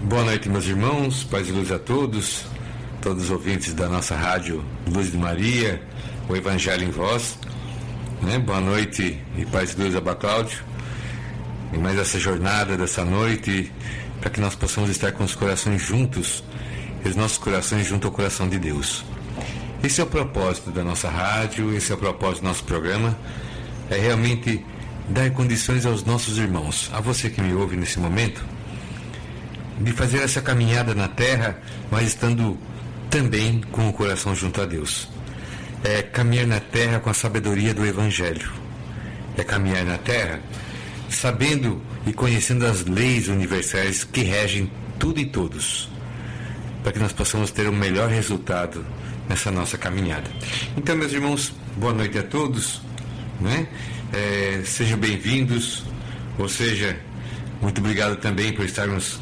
Boa noite, meus irmãos. Paz e luz a todos, todos os ouvintes da nossa rádio Luz de Maria, o Evangelho em Voz. Né? Boa noite e paz e luz a Bacláudio. E mais essa jornada dessa noite, para que nós possamos estar com os corações juntos, e os nossos corações junto ao coração de Deus. Esse é o propósito da nossa rádio, esse é o propósito do nosso programa, é realmente dar condições aos nossos irmãos, a você que me ouve nesse momento, de fazer essa caminhada na terra, mas estando também com o coração junto a Deus. É caminhar na terra com a sabedoria do Evangelho. É caminhar na terra sabendo e conhecendo as leis universais que regem tudo e todos, para que nós possamos ter o melhor resultado nessa nossa caminhada. Então, meus irmãos, boa noite a todos, né? É, sejam bem-vindos, ou seja, muito obrigado também por estarmos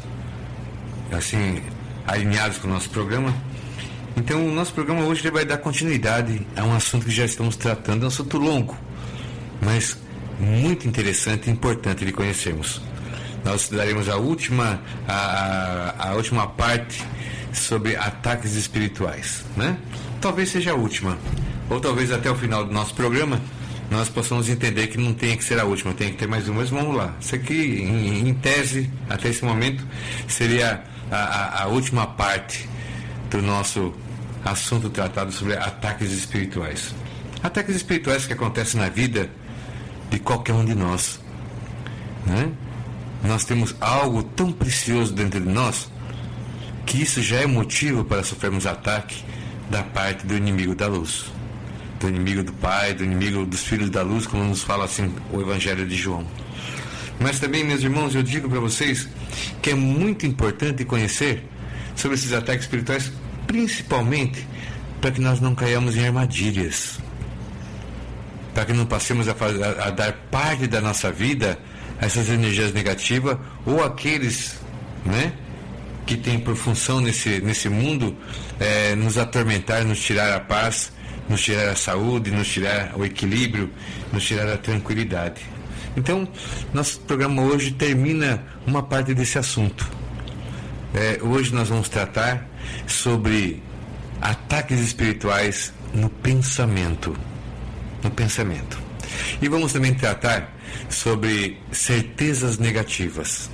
assim alinhados com o nosso programa. Então, o nosso programa hoje vai dar continuidade a um assunto que já estamos tratando, é um assunto longo, mas muito interessante e importante de conhecermos. Nós estudaremos a última, a, a última parte sobre ataques espirituais, né? Talvez seja a última, ou talvez até o final do nosso programa nós possamos entender que não tem que ser a última, tem que ter mais uma, mas vamos lá. Isso aqui, em, em tese, até esse momento, seria a, a, última parte do nosso assunto tratado sobre ataques espirituais. Ataques espirituais que acontecem na vida de qualquer um de nós. Né? Nós temos algo tão precioso dentro de nós que isso já é motivo para sofrermos ataque da parte do inimigo da luz, do inimigo do Pai, do inimigo dos filhos da luz, como nos fala assim o Evangelho de João. Mas também, meus irmãos, eu digo para vocês que é muito importante conhecer sobre esses ataques espirituais, principalmente para que nós não caiamos em armadilhas para que não passemos a, fazer, a, dar parte da nossa vida a essas energias negativas ou aqueles né, que têm por função nesse, nesse mundo é, nos atormentar, nos tirar a paz, nos tirar a saúde, nos tirar o equilíbrio, nos tirar a tranquilidade. Então, nosso programa hoje termina uma parte desse assunto. É, hoje nós vamos tratar sobre ataques espirituais no pensamento no pensamento. E vamos também tratar sobre certezas negativas.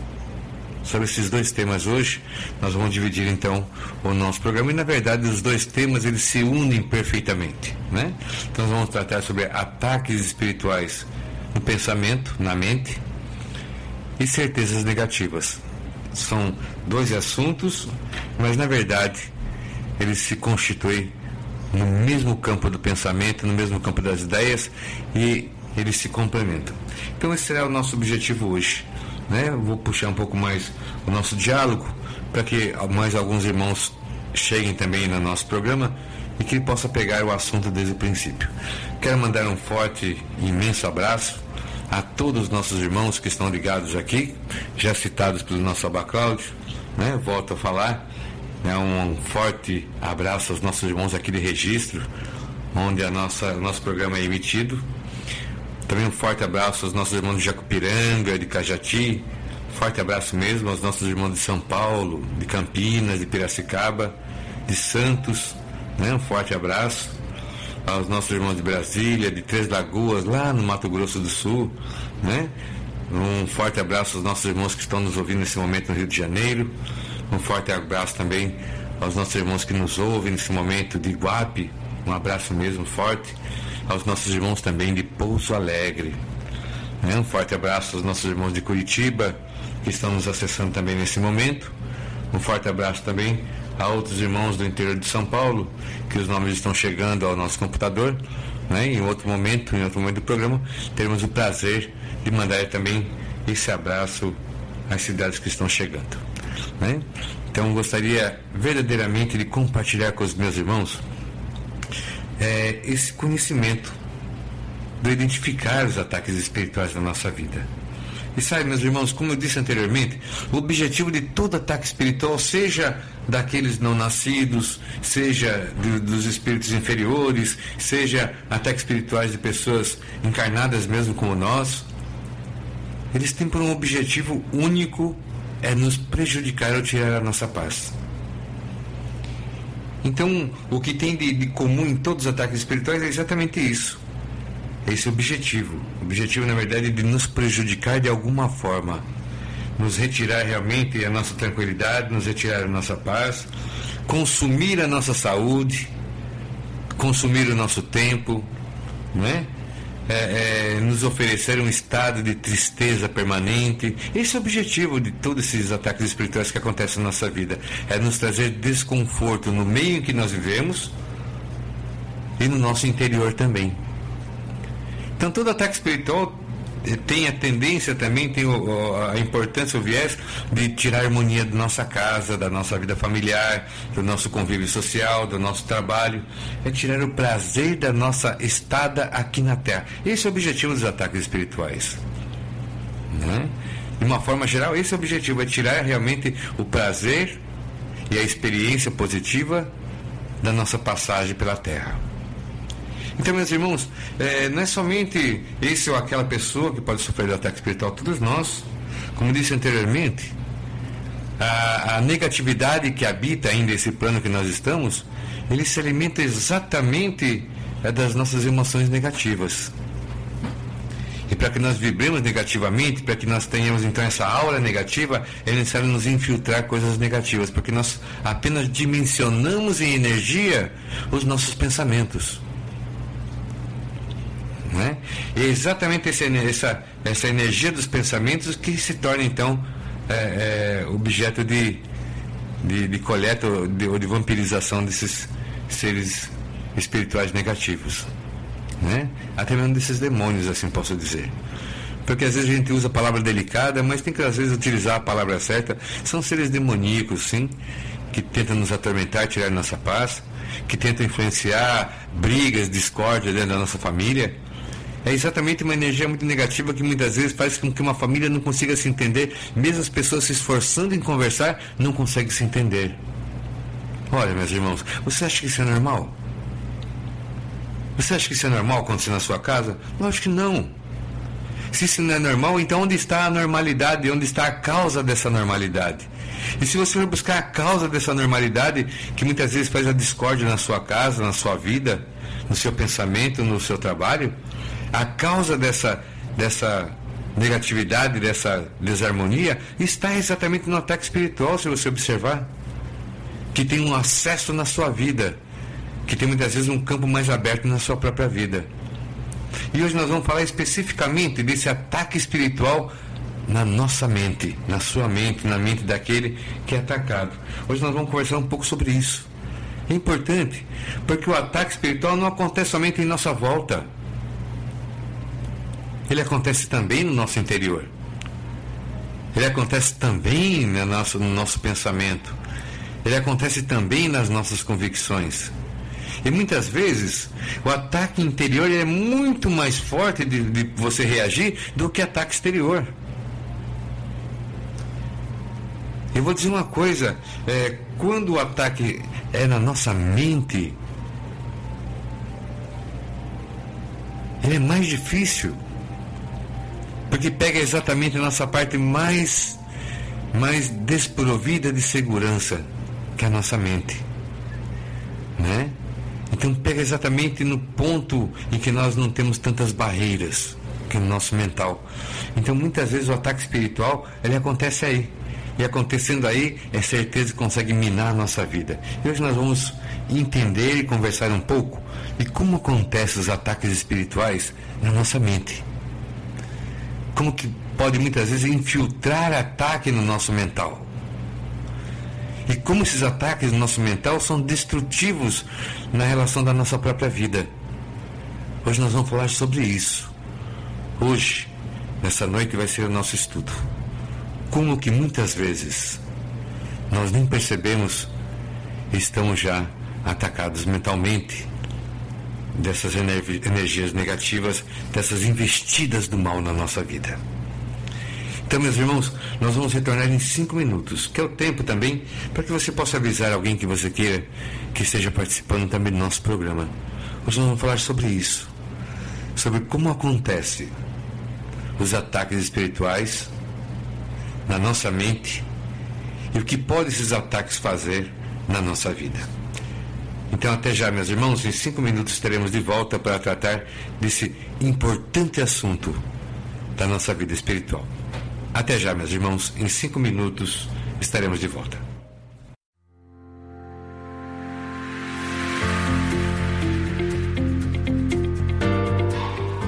Sobre esses dois temas hoje, nós vamos dividir então o nosso programa e na verdade os dois temas eles se unem perfeitamente, né? Então vamos tratar sobre ataques espirituais no pensamento, na mente e certezas negativas. São dois assuntos, mas na verdade eles se constituem no mesmo campo do pensamento, no mesmo campo das ideias e eles se complementam. Então esse será o nosso objetivo hoje. Né? Vou puxar um pouco mais o nosso diálogo para que mais alguns irmãos cheguem também no nosso programa e que ele possa pegar o assunto desde o princípio. Quero mandar um forte e imenso abraço a todos os nossos irmãos que estão ligados aqui, já citados pelo nosso Abacláudio, né? volto a falar, né, um forte abraço aos nossos irmãos aqui de registro, onde a nossa, o nosso programa é emitido. Também um forte abraço aos nossos irmãos de Jacupiranga, de Cajati. Forte abraço mesmo aos nossos irmãos de São Paulo, de Campinas, de Piracicaba, de Santos. Né? Um forte abraço aos nossos irmãos de Brasília, de Três Lagoas, lá no Mato Grosso do Sul. Né? Um forte abraço aos nossos irmãos que estão nos ouvindo nesse momento no Rio de Janeiro. Um forte abraço também aos nossos irmãos que nos ouvem nesse momento de Iguape. Um abraço mesmo forte. Aos nossos irmãos também de Pouso Alegre. Né? Um forte abraço aos nossos irmãos de Curitiba, que estão nos acessando também nesse momento. Um forte abraço também a outros irmãos do interior de São Paulo, que os nomes estão chegando ao nosso computador. Né? Em outro momento, em outro momento do programa, teremos o prazer de mandar também esse abraço às cidades que estão chegando. Né? Então gostaria verdadeiramente de compartilhar com os meus irmãos é, esse conhecimento de identificar os ataques espirituais na nossa vida. E sabe, meus irmãos, como eu disse anteriormente, o objetivo de todo ataque espiritual, seja daqueles não nascidos, seja dos espíritos inferiores, seja ataques espirituais de pessoas encarnadas mesmo como nós, eles têm por um objetivo único é nos prejudicar ou tirar a nossa paz. Então, o que tem de, de comum em todos os ataques espirituais é exatamente isso. Esse objetivo. O objetivo, na verdade, é de nos prejudicar de alguma forma. Nos retirar realmente a nossa tranquilidade, nos retirar a nossa paz, consumir a nossa saúde, consumir o nosso tempo, não é? É, é, nos oferecer um estado de tristeza permanente. Esse é o objetivo de todos esses ataques espirituais que acontecem na nossa vida. É nos trazer desconforto no meio em que nós vivemos e no nosso interior também. Então, todo ataque espiritual tem a tendência também, tem a importância, o viés de tirar a harmonia da nossa casa, da nossa vida familiar, do nosso convívio social, do nosso trabalho. É tirar o prazer da nossa estada aqui na Terra. Esse é o objetivo dos ataques espirituais. Né? De uma forma geral, esse é o objetivo: é tirar realmente o prazer e a experiência positiva da nossa passagem pela Terra. Então, meus irmãos, é, não é somente esse ou aquela pessoa que pode sofrer de ataque espiritual, todos nós, como disse anteriormente, a, a negatividade que habita ainda esse plano que nós estamos, ele se alimenta exatamente é, das nossas emoções negativas. E para que nós vibremos negativamente, para que nós tenhamos então essa aura negativa, é necessário nos infiltrar coisas negativas, porque nós apenas dimensionamos em energia os nossos pensamentos. Né? E é exatamente esse, essa, essa energia dos pensamentos que se torna então é, é, objeto de, de, de coleta ou de, ou de, vampirização desses seres espirituais negativos. Né? Até mesmo desses demônios, assim posso dizer. Porque às vezes a gente usa a palavra delicada, mas tem que às vezes utilizar a palavra certa. São seres demoníacos, sim, que tentam nos atormentar, tirar nossa paz, que tentam influenciar brigas, discórdia dentro da nossa família é exatamente uma energia muito negativa que muitas vezes faz com que uma família não consiga se entender, mesmo as pessoas se esforçando em conversar, não conseguem se entender. Olha, meus irmãos, você acha que isso é normal? Você acha que isso é normal acontecer na sua casa? Lógico que não. Se isso não é normal, então onde está a normalidade? Onde está a causa dessa normalidade? E se você for buscar a causa dessa normalidade, que muitas vezes faz a discórdia na sua casa, na sua vida, no seu pensamento, no seu trabalho, a causa dessa, dessa negatividade, dessa desarmonia, está exatamente no ataque espiritual, se você observar. Que tem um acesso na sua vida, que tem muitas vezes um campo mais aberto na sua própria vida. E hoje nós vamos falar especificamente desse ataque espiritual na nossa mente, na sua mente, na mente daquele que é atacado. Hoje nós vamos conversar um pouco sobre isso. É importante, porque o ataque espiritual não acontece somente em nossa volta ele acontece também no nosso interior. Ele acontece também no nosso, no nosso pensamento. Ele acontece também nas nossas convicções. E muitas vezes o ataque interior é muito mais forte de, de você reagir do que ataque exterior. Eu vou dizer uma coisa: é, quando o ataque é na nossa mente, ele é mais difícil porque pega exatamente a nossa parte mais, mais desprovida de segurança, que é a nossa mente. Né? Então pega exatamente no ponto em que nós não temos tantas barreiras, que no nosso mental. Então muitas vezes o ataque espiritual, ele acontece aí. E acontecendo aí, é certeza que consegue minar a nossa vida. E hoje nós vamos entender e conversar um pouco de como acontecem os ataques espirituais na nossa mente como que pode muitas vezes infiltrar ataque no nosso mental. E como esses ataques no nosso mental são destrutivos na relação da nossa própria vida. Hoje nós vamos falar sobre isso. Hoje, nessa noite, vai ser o nosso estudo. Como que muitas vezes nós nem percebemos, estamos já atacados mentalmente dessas energias negativas, dessas investidas do mal na nossa vida. Então, meus irmãos, nós vamos retornar em cinco minutos, que é o tempo também para que você possa avisar alguém que você queira que esteja participando também do nosso programa. Hoje nós vamos falar sobre isso, sobre como acontece os ataques espirituais na nossa mente e o que podem esses ataques fazer na nossa vida. Então, até já, meus irmãos, em cinco minutos estaremos de volta para tratar desse importante assunto da nossa vida espiritual. Até já, meus irmãos, em cinco minutos estaremos de volta.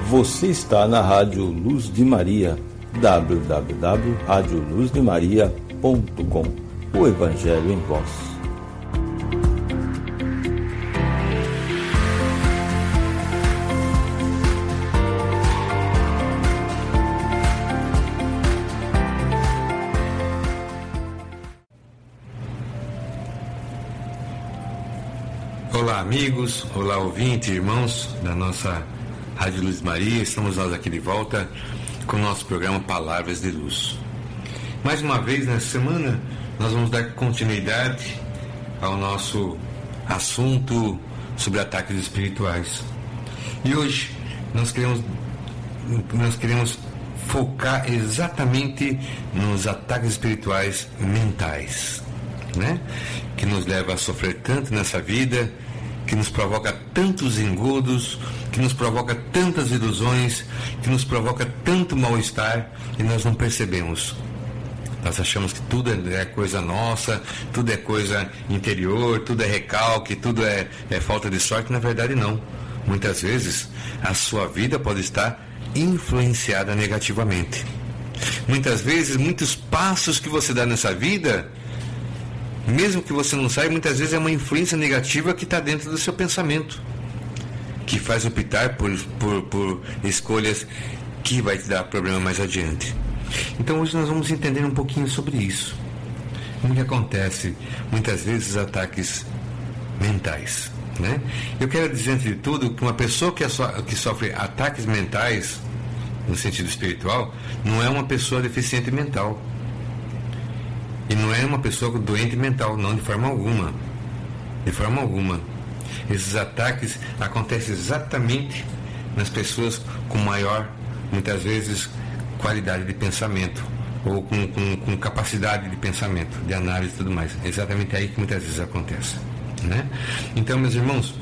Você está na Rádio Luz de Maria, www.radioluzdemaria.com. O Evangelho em Voz. Amigos, olá, ouvintes, irmãos da nossa Rádio Luz Maria. Estamos nós aqui de volta com o nosso programa Palavras de Luz. Mais uma vez nessa semana, nós vamos dar continuidade ao nosso assunto sobre ataques espirituais. E hoje nós queremos, nós queremos focar exatamente nos ataques espirituais mentais, né? Que nos leva a sofrer tanto nessa vida que nos provoca tantos engodos, que nos provoca tantas ilusões, que nos provoca tanto mal-estar e nós não percebemos. Nós achamos que tudo é coisa nossa, tudo é coisa interior, tudo é recalque, tudo é, é falta de sorte. Na verdade, não. Muitas vezes a sua vida pode estar influenciada negativamente. Muitas vezes, muitos passos que você dá nessa vida mesmo que você não saiba, muitas vezes é uma influência negativa que está dentro do seu pensamento, que faz optar por, por, por escolhas que vai te dar problema mais adiante. Então hoje nós vamos entender um pouquinho sobre isso. Como que acontece muitas vezes ataques mentais. Né? Eu quero dizer, antes de tudo, que uma pessoa que, é so, que sofre ataques mentais, no sentido espiritual, não é uma pessoa deficiente mental. E não é uma pessoa doente mental, não, de forma alguma. De forma alguma. Esses ataques acontecem exatamente nas pessoas com maior, muitas vezes, qualidade de pensamento ou com, com, com capacidade de pensamento, de análise e tudo mais. É exatamente aí que muitas vezes acontece. Né? Então, meus irmãos,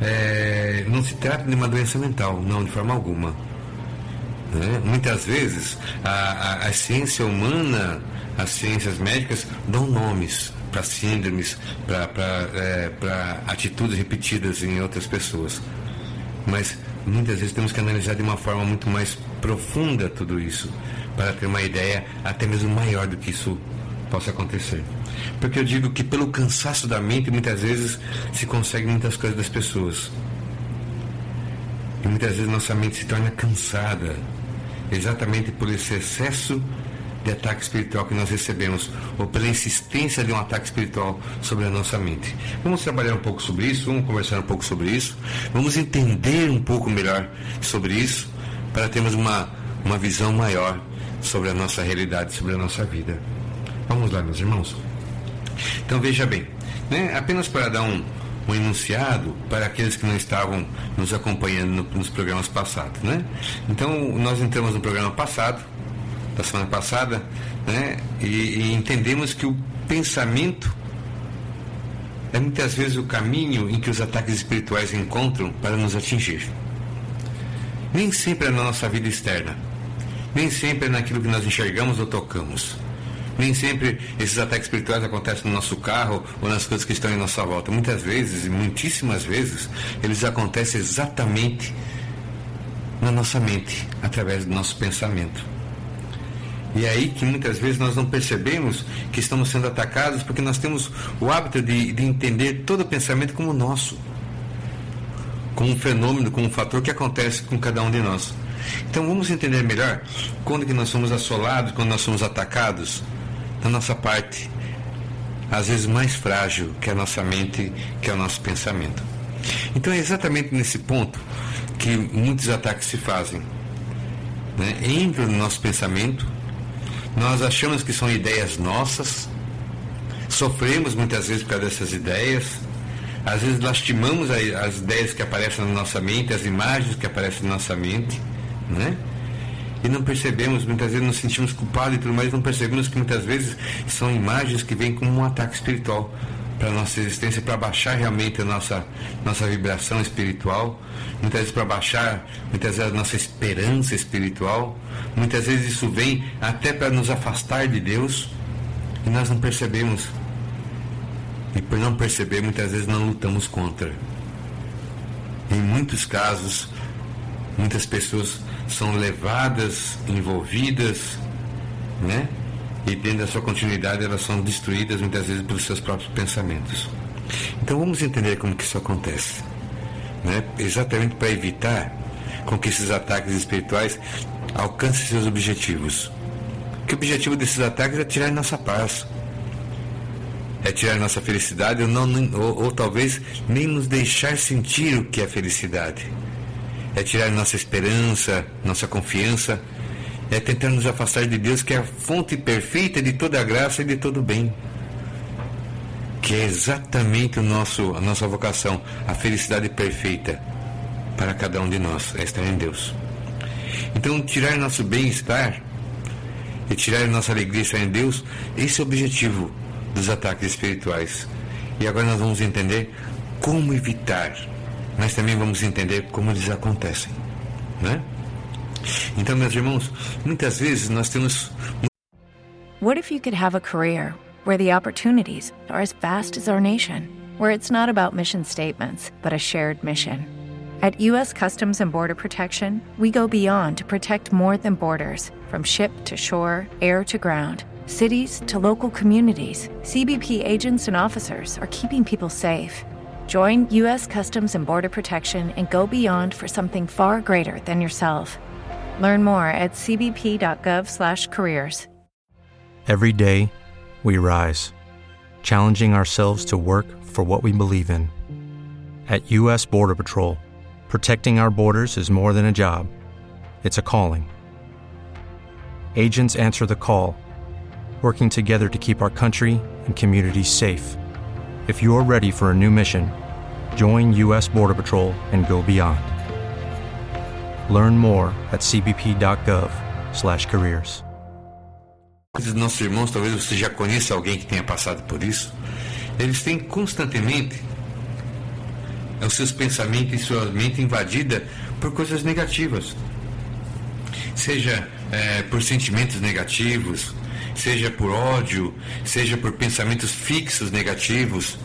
é, não se trata de uma doença mental, não, de forma alguma. Né? Muitas vezes a, a, a ciência humana as ciências médicas dão nomes para síndromes, para é, atitudes repetidas em outras pessoas. Mas muitas vezes temos que analisar de uma forma muito mais profunda tudo isso, para ter uma ideia até mesmo maior do que isso possa acontecer. Porque eu digo que pelo cansaço da mente, muitas vezes se consegue muitas coisas das pessoas. E muitas vezes nossa mente se torna cansada, exatamente por esse excesso de ataque espiritual que nós recebemos, ou pela insistência de um ataque espiritual sobre a nossa mente. Vamos trabalhar um pouco sobre isso, vamos conversar um pouco sobre isso, vamos entender um pouco melhor sobre isso, para termos uma, uma visão maior sobre a nossa realidade, sobre a nossa vida. Vamos lá, meus irmãos? Então veja bem, né? apenas para dar um, um enunciado para aqueles que não estavam nos acompanhando no, nos programas passados. Né? Então, nós entramos no programa passado, da semana passada, né? E, e entendemos que o pensamento é muitas vezes o caminho em que os ataques espirituais encontram para nos atingir. Nem sempre é na nossa vida externa, nem sempre é naquilo que nós enxergamos ou tocamos. Nem sempre esses ataques espirituais acontecem no nosso carro ou nas coisas que estão em nossa volta. Muitas vezes, e muitíssimas vezes, eles acontecem exatamente na nossa mente, através do nosso pensamento. E é aí que muitas vezes nós não percebemos que estamos sendo atacados porque nós temos o hábito de, de entender todo pensamento como nosso, como um fenômeno, como um fator que acontece com cada um de nós. Então vamos entender melhor quando que nós somos assolados, quando nós somos atacados, da nossa parte, às vezes mais frágil que a nossa mente, que é o nosso pensamento. Então é exatamente nesse ponto que muitos ataques se fazem. Né? Entram no nosso pensamento, nós achamos que são ideias nossas, sofremos muitas vezes por causa dessas ideias, às vezes lastimamos as ideias que aparecem na nossa mente, as imagens que aparecem na nossa mente, né? E não percebemos, muitas vezes nos sentimos culpados e tudo mais, não percebemos que muitas vezes são imagens que vêm como um ataque espiritual para a nossa existência, para baixar realmente a nossa, nossa vibração espiritual, muitas vezes para baixar, muitas vezes a nossa esperança espiritual, muitas vezes isso vem até para nos afastar de Deus e nós não percebemos. E por não perceber, muitas vezes não lutamos contra. Em muitos casos, muitas pessoas são levadas, envolvidas, né? E dentro da sua continuidade elas são destruídas muitas vezes pelos seus próprios pensamentos. Então vamos entender como que isso acontece, né? Exatamente para evitar com que esses ataques espirituais alcancem seus objetivos. Que o objetivo desses ataques é tirar nossa paz, é tirar nossa felicidade ou, não, ou, ou talvez nem nos deixar sentir o que é felicidade é tirar nossa esperança, nossa confiança, é tentar nos afastar de Deus, que é a fonte perfeita de toda a graça e de todo o bem. Que é exatamente o nosso, a nossa vocação, a felicidade perfeita para cada um de nós, é estar em Deus. Então, tirar nosso bem-estar e tirar nossa alegria estar em Deus, esse é o objetivo dos ataques espirituais. E agora nós vamos entender como evitar mas também vamos entender como eles acontecem, né? Então, meus irmãos, muitas vezes nós temos What if you could have a career where the opportunities are as vast as our nation, where it's not about mission statements, but a shared mission? At U.S. Customs and Border Protection, we go beyond to protect more than borders from ship to shore, air to ground, cities to local communities. CBP agents and officers are keeping people safe. Join U.S. Customs and Border Protection and go beyond for something far greater than yourself. Learn more at cbp.gov/careers. Every day, we rise, challenging ourselves to work for what we believe in. At U.S. Border Patrol, protecting our borders is more than a job; it's a calling. Agents answer the call, working together to keep our country and communities safe. If you're ready for a new mission, join U.S. Border Patrol and go beyond. Learn more at cbp.gov/careers. Nossos irmãos, talvez você já conheça alguém que tenha passado por isso. Eles têm constantemente os seus pensamentos e sua mente invadida por coisas negativas, seja é, por sentimentos negativos, seja por ódio, seja por pensamentos fixos negativos,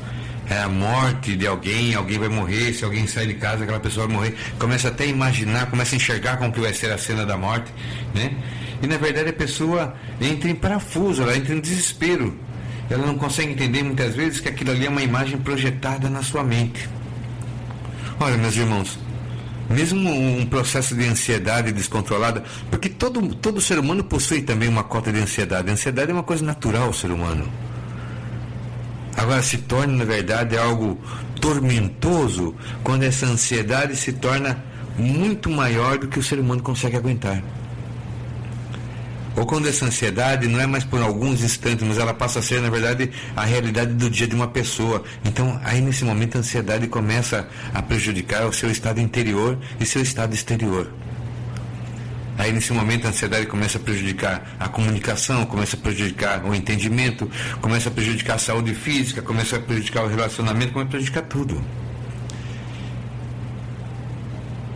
é a morte de alguém, alguém vai morrer, se alguém sair de casa, aquela pessoa vai morrer, começa até a imaginar, começa a enxergar como que vai ser a cena da morte, né? E na verdade a pessoa entra em parafuso, ela entra em desespero. Ela não consegue entender muitas vezes que aquilo ali é uma imagem projetada na sua mente. Olha, meus irmãos, mesmo um processo de ansiedade descontrolada, porque todo, todo ser humano possui também uma cota de ansiedade. A ansiedade é uma coisa natural ao ser humano. Agora se torna, na verdade, algo tormentoso quando essa ansiedade se torna muito maior do que o ser humano consegue aguentar. Ou quando essa ansiedade não é mais por alguns instantes, mas ela passa a ser, na verdade, a realidade do dia de uma pessoa. Então, aí nesse momento a ansiedade começa a prejudicar o seu estado interior e seu estado exterior. Aí nesse momento a ansiedade começa a prejudicar a comunicação, começa a prejudicar o entendimento, começa a prejudicar a saúde física, começa a prejudicar o relacionamento, começa a prejudicar tudo.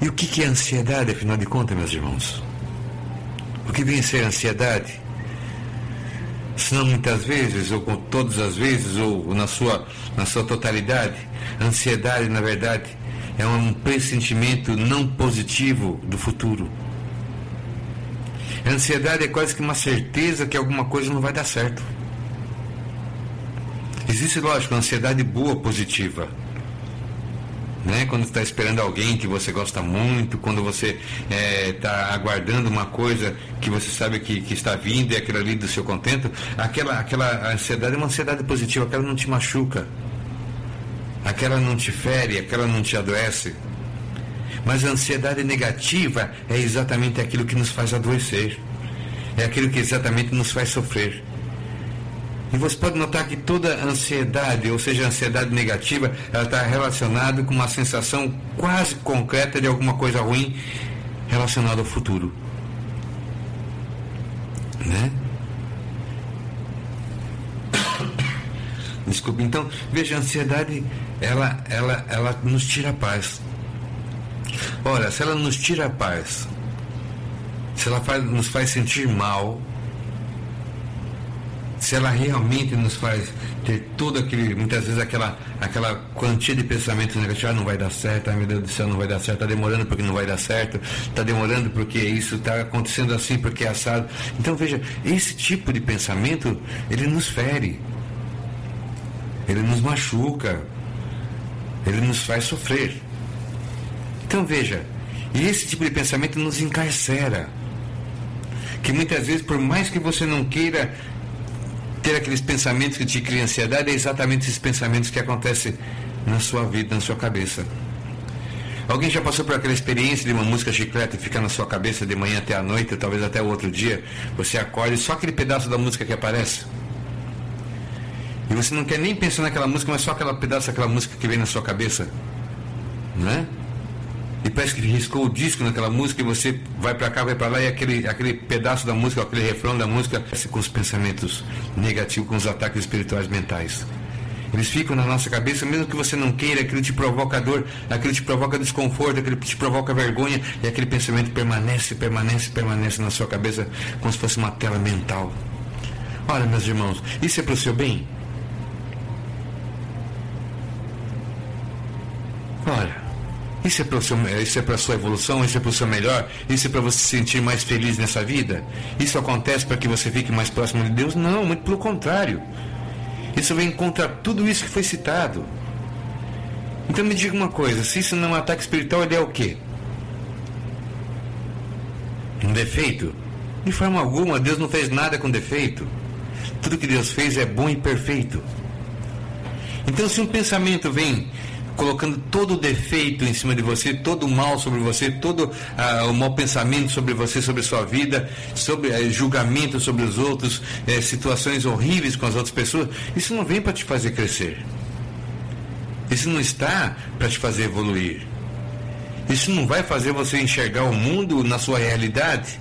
E o que é ansiedade, afinal de contas, meus irmãos? O que vem ser ansiedade? Se não muitas vezes, ou com todas as vezes, ou na sua, na sua totalidade, ansiedade, na verdade, é um pressentimento não positivo do futuro a ansiedade é quase que uma certeza que alguma coisa não vai dar certo. Existe, lógico, ansiedade boa, positiva. né? Quando está esperando alguém que você gosta muito, quando você está é, aguardando uma coisa que você sabe que, que está vindo e aquilo ali do seu contento, aquela, aquela ansiedade é uma ansiedade positiva, aquela não te machuca, aquela não te fere, aquela não te adoece. Mas a ansiedade negativa é exatamente aquilo que nos faz adoecer, é aquilo que exatamente nos faz sofrer. E você pode notar que toda ansiedade, ou seja, ansiedade negativa, ela está relacionada com uma sensação quase concreta de alguma coisa ruim relacionada ao futuro. Né? Desculpe, então, veja, a ansiedade, ela, ela, ela nos tira a paz. Ora, se ela nos tira a paz, se ela faz, nos faz sentir mal, se ela realmente nos faz ter todo aquele, muitas vezes aquela, aquela quantia de pensamentos negativos, ah, não vai dar certo, ai meu Deus do céu, não vai dar certo, está demorando porque não vai dar certo, está demorando porque isso está acontecendo assim, porque é assado. Então veja, esse tipo de pensamento, ele nos fere, ele nos machuca, ele nos faz sofrer. Então veja, esse tipo de pensamento nos encarcera. Que muitas vezes, por mais que você não queira ter aqueles pensamentos que te criam ansiedade, é exatamente esses pensamentos que acontecem na sua vida, na sua cabeça. Alguém já passou por aquela experiência de uma música chiclete ficar na sua cabeça de manhã até a noite, talvez até o outro dia, você acorda e só aquele pedaço da música que aparece? E você não quer nem pensar naquela música, mas só aquele pedaço daquela música que vem na sua cabeça? Não é? E parece que riscou o disco naquela música e você vai para cá, vai para lá e aquele, aquele pedaço da música, aquele refrão da música, com os pensamentos negativos, com os ataques espirituais mentais. Eles ficam na nossa cabeça, mesmo que você não queira, aquilo te provoca dor, aquilo te provoca desconforto, aquilo te provoca vergonha, e aquele pensamento permanece, permanece, permanece na sua cabeça, como se fosse uma tela mental. Olha, meus irmãos, isso é para o seu bem? Olha, isso é para isso é para sua evolução, isso é para o seu melhor, isso é para você se sentir mais feliz nessa vida. Isso acontece para que você fique mais próximo de Deus? Não, muito pelo contrário. Isso vem contra tudo isso que foi citado. Então me diga uma coisa, se isso não é um ataque espiritual, ele é o quê? Um defeito? De forma alguma, Deus não fez nada com defeito. Tudo que Deus fez é bom e perfeito. Então, se um pensamento vem colocando todo o defeito em cima de você, todo o mal sobre você, todo ah, o mau pensamento sobre você, sobre a sua vida, sobre eh, julgamento sobre os outros, eh, situações horríveis com as outras pessoas, isso não vem para te fazer crescer. Isso não está para te fazer evoluir. Isso não vai fazer você enxergar o mundo na sua realidade.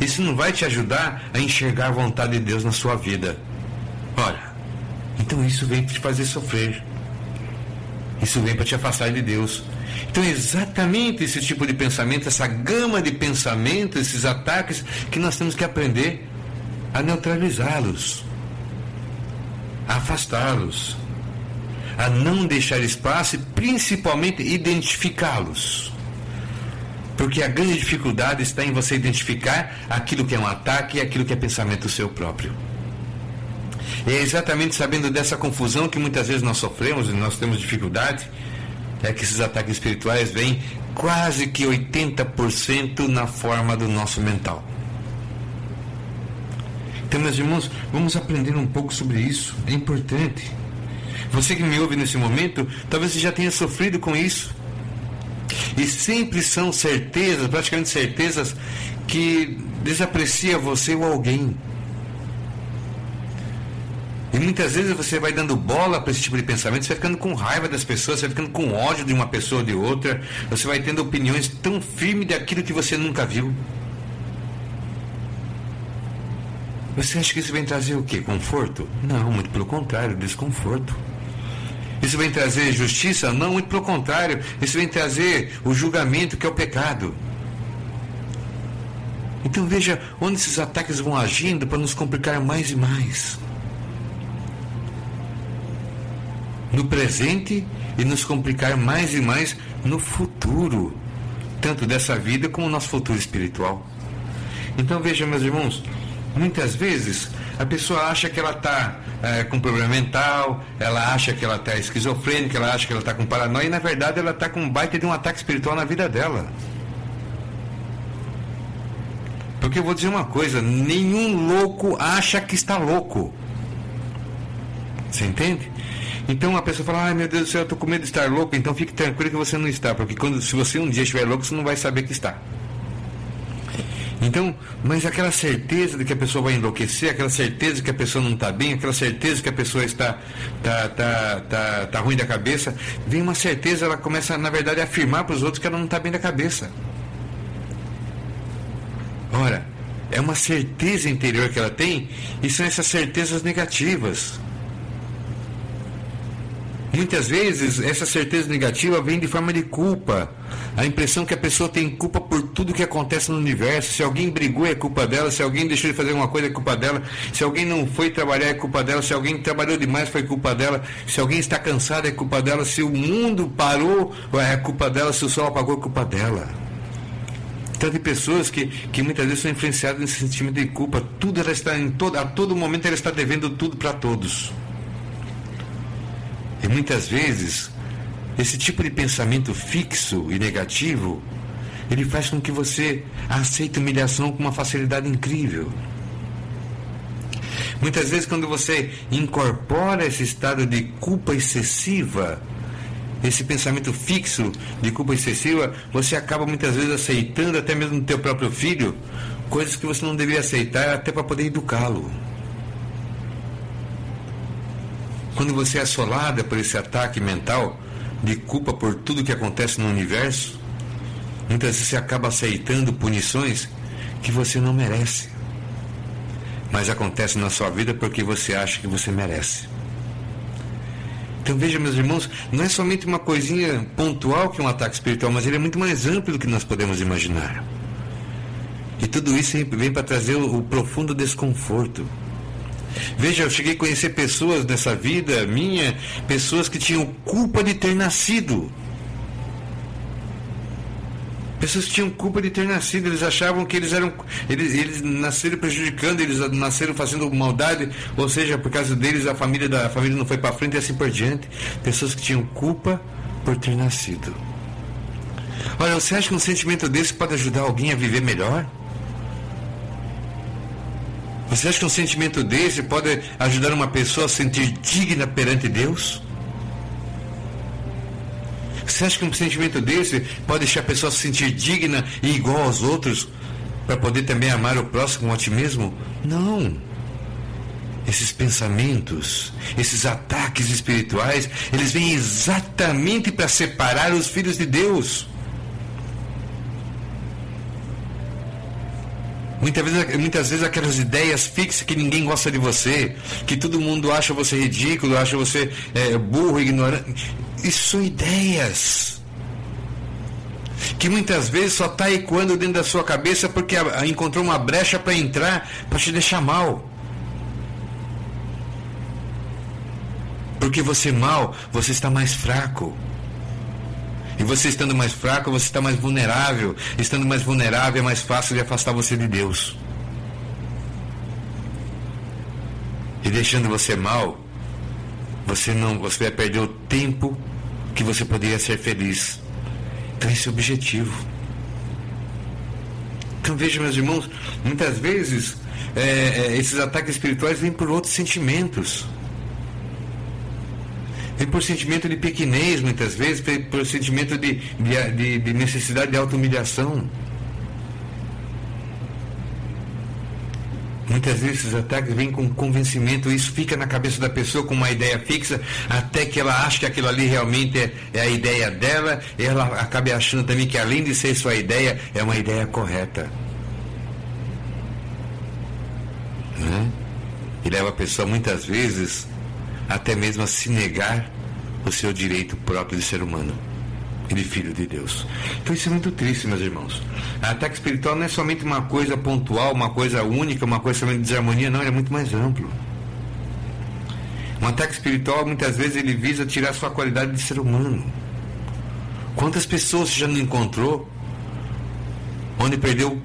Isso não vai te ajudar a enxergar a vontade de Deus na sua vida. Olha, então isso vem te fazer sofrer. Isso vem para te afastar de Deus. Então, é exatamente esse tipo de pensamento, essa gama de pensamentos, esses ataques, que nós temos que aprender a neutralizá-los, a afastá-los, a não deixar espaço e principalmente identificá-los. Porque a grande dificuldade está em você identificar aquilo que é um ataque e aquilo que é pensamento seu próprio. E é exatamente sabendo dessa confusão que muitas vezes nós sofremos e nós temos dificuldade, é que esses ataques espirituais vêm quase que 80% na forma do nosso mental. Então, meus irmãos, vamos aprender um pouco sobre isso, é importante. Você que me ouve nesse momento, talvez você já tenha sofrido com isso. E sempre são certezas, praticamente certezas, que desaprecia você ou alguém. E muitas vezes você vai dando bola para esse tipo de pensamento, você vai ficando com raiva das pessoas, você vai ficando com ódio de uma pessoa ou de outra, você vai tendo opiniões tão firmes daquilo que você nunca viu. Você acha que isso vem trazer o quê? Conforto? Não, muito pelo contrário, desconforto. Isso vem trazer justiça? Não, muito pelo contrário. Isso vem trazer o julgamento, que é o pecado. Então veja onde esses ataques vão agindo para nos complicar mais e mais. No presente e nos complicar mais e mais no futuro, tanto dessa vida como no nosso futuro espiritual. Então veja, meus irmãos, Muitas vezes a pessoa acha que ela está é, com problema mental, ela acha que ela está esquizofrênica, ela acha que ela está com paranoia, e na verdade ela está com um baita de um ataque espiritual na vida dela. Porque eu vou dizer uma coisa: nenhum louco acha que está louco. Você entende? Então a pessoa fala, ai meu Deus do céu, eu estou com medo de estar louco, então fique tranquilo que você não está, porque quando, se você um dia estiver louco, você não vai saber que está. Então, mas aquela certeza de que a pessoa vai enlouquecer, aquela certeza de que a pessoa não está bem, aquela certeza de que a pessoa está tá, tá, tá, tá ruim da cabeça, vem uma certeza, ela começa, na verdade, a afirmar para os outros que ela não está bem da cabeça. Ora, é uma certeza interior que ela tem e são essas certezas negativas. Muitas vezes essa certeza negativa vem de forma de culpa. A impressão que a pessoa tem culpa por tudo que acontece no universo. Se alguém brigou é culpa dela, se alguém deixou de fazer uma coisa é culpa dela, se alguém não foi trabalhar é culpa dela, se alguém trabalhou demais foi culpa dela, se alguém está cansado é culpa dela, se o mundo parou é culpa dela, se o sol apagou é culpa dela. Então tem pessoas que, que muitas vezes são influenciadas nesse sentimento de culpa. Tudo ela está em todo, a todo momento ela está devendo tudo para todos. E muitas vezes, esse tipo de pensamento fixo e negativo, ele faz com que você aceite humilhação com uma facilidade incrível. Muitas vezes, quando você incorpora esse estado de culpa excessiva, esse pensamento fixo de culpa excessiva, você acaba muitas vezes aceitando, até mesmo no teu próprio filho, coisas que você não deveria aceitar, até para poder educá-lo. Quando você é assolada por esse ataque mental de culpa por tudo que acontece no universo, muitas vezes você acaba aceitando punições que você não merece. Mas acontece na sua vida porque você acha que você merece. Então veja, meus irmãos, não é somente uma coisinha pontual que é um ataque espiritual, mas ele é muito mais amplo do que nós podemos imaginar. E tudo isso vem para trazer o, o profundo desconforto. Veja, eu cheguei a conhecer pessoas nessa vida minha, pessoas que tinham culpa de ter nascido. Pessoas que tinham culpa de ter nascido, eles achavam que eles eram. Eles, eles nasceram prejudicando, eles nasceram fazendo maldade, ou seja, por causa deles a família, da, a família não foi para frente e assim por diante. Pessoas que tinham culpa por ter nascido. Olha, você acha que um sentimento desse pode ajudar alguém a viver melhor? Você acha que um sentimento desse pode ajudar uma pessoa a se sentir digna perante Deus? Você acha que um sentimento desse pode deixar a pessoa se sentir digna e igual aos outros para poder também amar o próximo com otimismo? Não. Esses pensamentos, esses ataques espirituais, eles vêm exatamente para separar os filhos de Deus. Muitas vezes, muitas vezes aquelas ideias fixas que ninguém gosta de você, que todo mundo acha você ridículo, acha você é, burro, ignorante. Isso são ideias. Que muitas vezes só está ecoando dentro da sua cabeça porque encontrou uma brecha para entrar, para te deixar mal. Porque você mal, você está mais fraco. E você estando mais fraco, você está mais vulnerável. Estando mais vulnerável, é mais fácil de afastar você de Deus. E deixando você mal, você não, você vai perder o tempo que você poderia ser feliz. Então esse é o objetivo. Então veja, meus irmãos, muitas vezes é, é, esses ataques espirituais vêm por outros sentimentos. Vem por sentimento de pequenez, muitas vezes, por sentimento de, de, de necessidade de auto-humilhação. Muitas vezes esses ataques vêm com convencimento, isso fica na cabeça da pessoa com uma ideia fixa, até que ela acha que aquilo ali realmente é, é a ideia dela, e ela acabe achando também que além de ser sua ideia, é uma ideia correta. Né? E leva a pessoa muitas vezes até mesmo a se negar o seu direito próprio de ser humano e de filho de Deus. Então isso é muito triste, meus irmãos. A ataque espiritual não é somente uma coisa pontual, uma coisa única, uma coisa somente de desarmonia, não, ele é muito mais amplo. Um ataque espiritual, muitas vezes, ele visa tirar sua qualidade de ser humano. Quantas pessoas você já não encontrou onde perdeu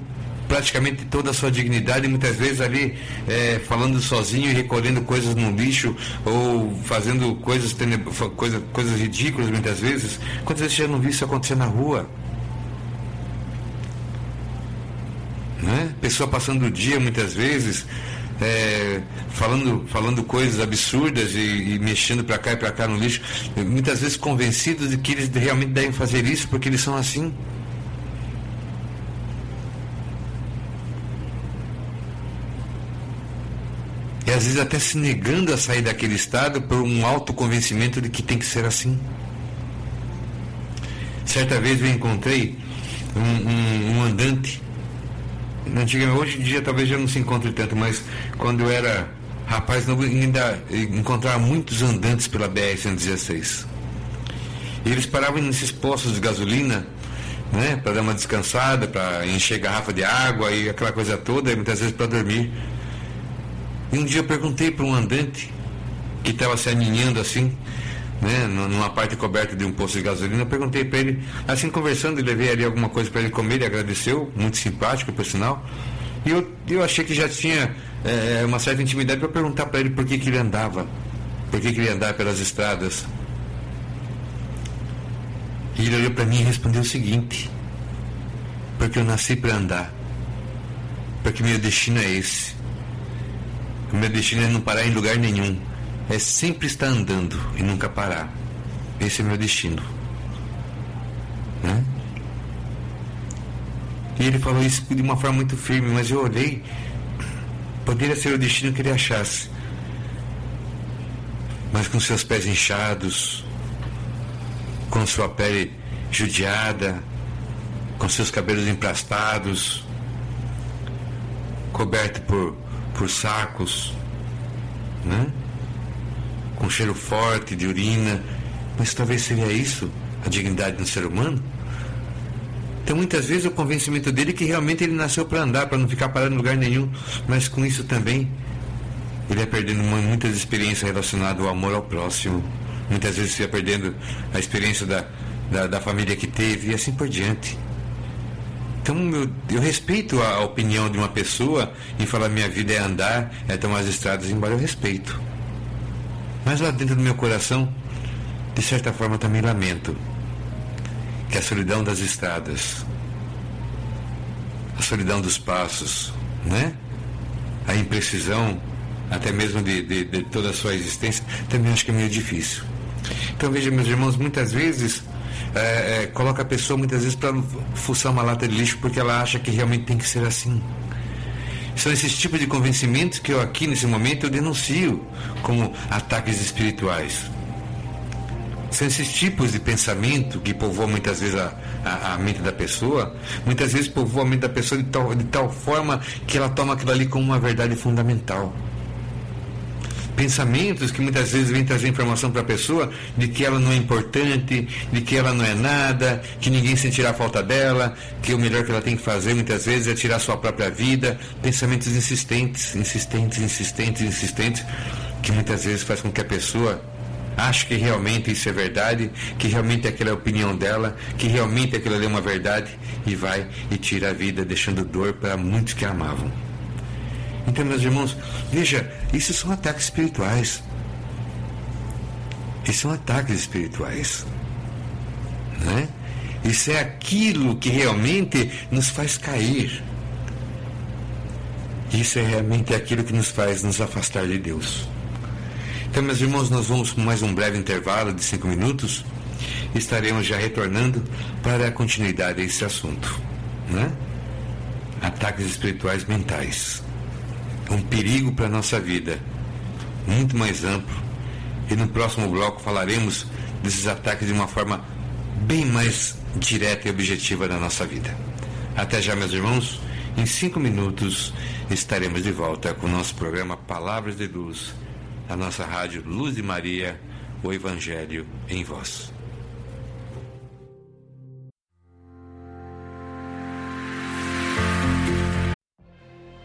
praticamente toda a sua dignidade, muitas vezes ali é, falando sozinho e recolhendo coisas no lixo ou fazendo coisas, coisa, coisas ridículas muitas vezes. Quantas vezes você já não viu isso acontecer na rua? Né? Pessoa passando o dia muitas vezes é, falando, falando coisas absurdas e, e mexendo para cá e para cá no lixo, muitas vezes convencidos de que eles realmente devem fazer isso porque eles são assim. Às vezes até se negando a sair daquele estado por um autoconvencimento de que tem que ser assim. Certa vez eu encontrei um, um, um andante Antigamente, hoje em dia talvez já não se encontre tanto, mas quando eu era rapaz, não, ainda encontrava muitos andantes pela BR-116. E eles paravam nesses postos de gasolina, né, para dar uma descansada, para encher garrafa de água e aquela coisa toda, e muitas vezes para dormir. E um dia eu perguntei para um andante que estava se aninhando assim, né, numa parte coberta de um posto de gasolina, eu perguntei para ele, assim conversando, levei ali alguma coisa para ele comer, ele agradeceu, muito simpático por sinal. E eu, eu achei que já tinha é, uma certa intimidade para perguntar para ele por que, que ele andava, por que, que ele andava pelas estradas. E ele olhou para mim e respondeu o seguinte: Porque eu nasci para andar, porque meu destino é esse. O meu destino é não parar em lugar nenhum é sempre estar andando e nunca parar. Esse é meu destino. Né? E ele falou isso de uma forma muito firme, mas eu olhei, poderia ser o destino que ele achasse. Mas com seus pés inchados, com sua pele judiada, com seus cabelos emplastados, coberto por, por sacos, né? com cheiro forte de urina. Mas talvez seria isso a dignidade do ser humano? Então, muitas vezes, o convencimento dele é que realmente ele nasceu para andar, para não ficar parado em lugar nenhum, mas com isso também ele ia perdendo muitas experiências relacionadas ao amor ao próximo. Muitas vezes ia perdendo a experiência da, da, da família que teve e assim por diante. Então, eu, eu, respeito a opinião de uma pessoa em falar minha vida é andar, é tomar as estradas, embora eu respeito. Mas lá dentro do meu coração, de certa forma, também lamento que a solidão das estradas, a solidão dos passos, né? a imprecisão, até mesmo de, de, de toda a sua existência, também acho que é meio difícil. Então veja, meus irmãos, muitas vezes é, é, coloca a pessoa muitas vezes para fuçar uma lata de lixo porque ela acha que realmente tem que ser assim. São esses tipos de convencimentos que eu aqui nesse momento eu denuncio como ataques espirituais. São esses tipos de pensamento que povoam muitas vezes a, a, a, mente da pessoa, muitas vezes povoam a mente da pessoa de tal, de tal forma que ela toma aquilo ali como uma verdade fundamental pensamentos que muitas vezes vêm trazer informação para a pessoa de que ela não é importante, de que ela não é nada, que ninguém sentirá falta dela, que o melhor que ela tem que fazer muitas vezes é tirar sua própria vida. Pensamentos insistentes, insistentes, insistentes, insistentes, que muitas vezes faz com que a pessoa ache que realmente isso é verdade, que realmente aquela é a opinião dela, que realmente aquilo é uma verdade e vai e tira a vida, deixando dor para muitos que a amavam. Então, meus irmãos, veja, isso são ataques espirituais. Isso são ataques espirituais. Né? Isso é aquilo que realmente nos faz cair. Isso é realmente aquilo que nos faz nos afastar de Deus. Então, meus irmãos, nós vamos com mais um breve intervalo de cinco minutos. Estaremos já retornando para a continuidade desse assunto. Né? Ataques espirituais mentais um perigo para a nossa vida, muito mais amplo. E no próximo bloco falaremos desses ataques de uma forma bem mais direta e objetiva na nossa vida. Até já, meus irmãos. Em cinco minutos estaremos de volta com o nosso programa Palavras de Luz, a nossa rádio Luz de Maria, o Evangelho em Voz.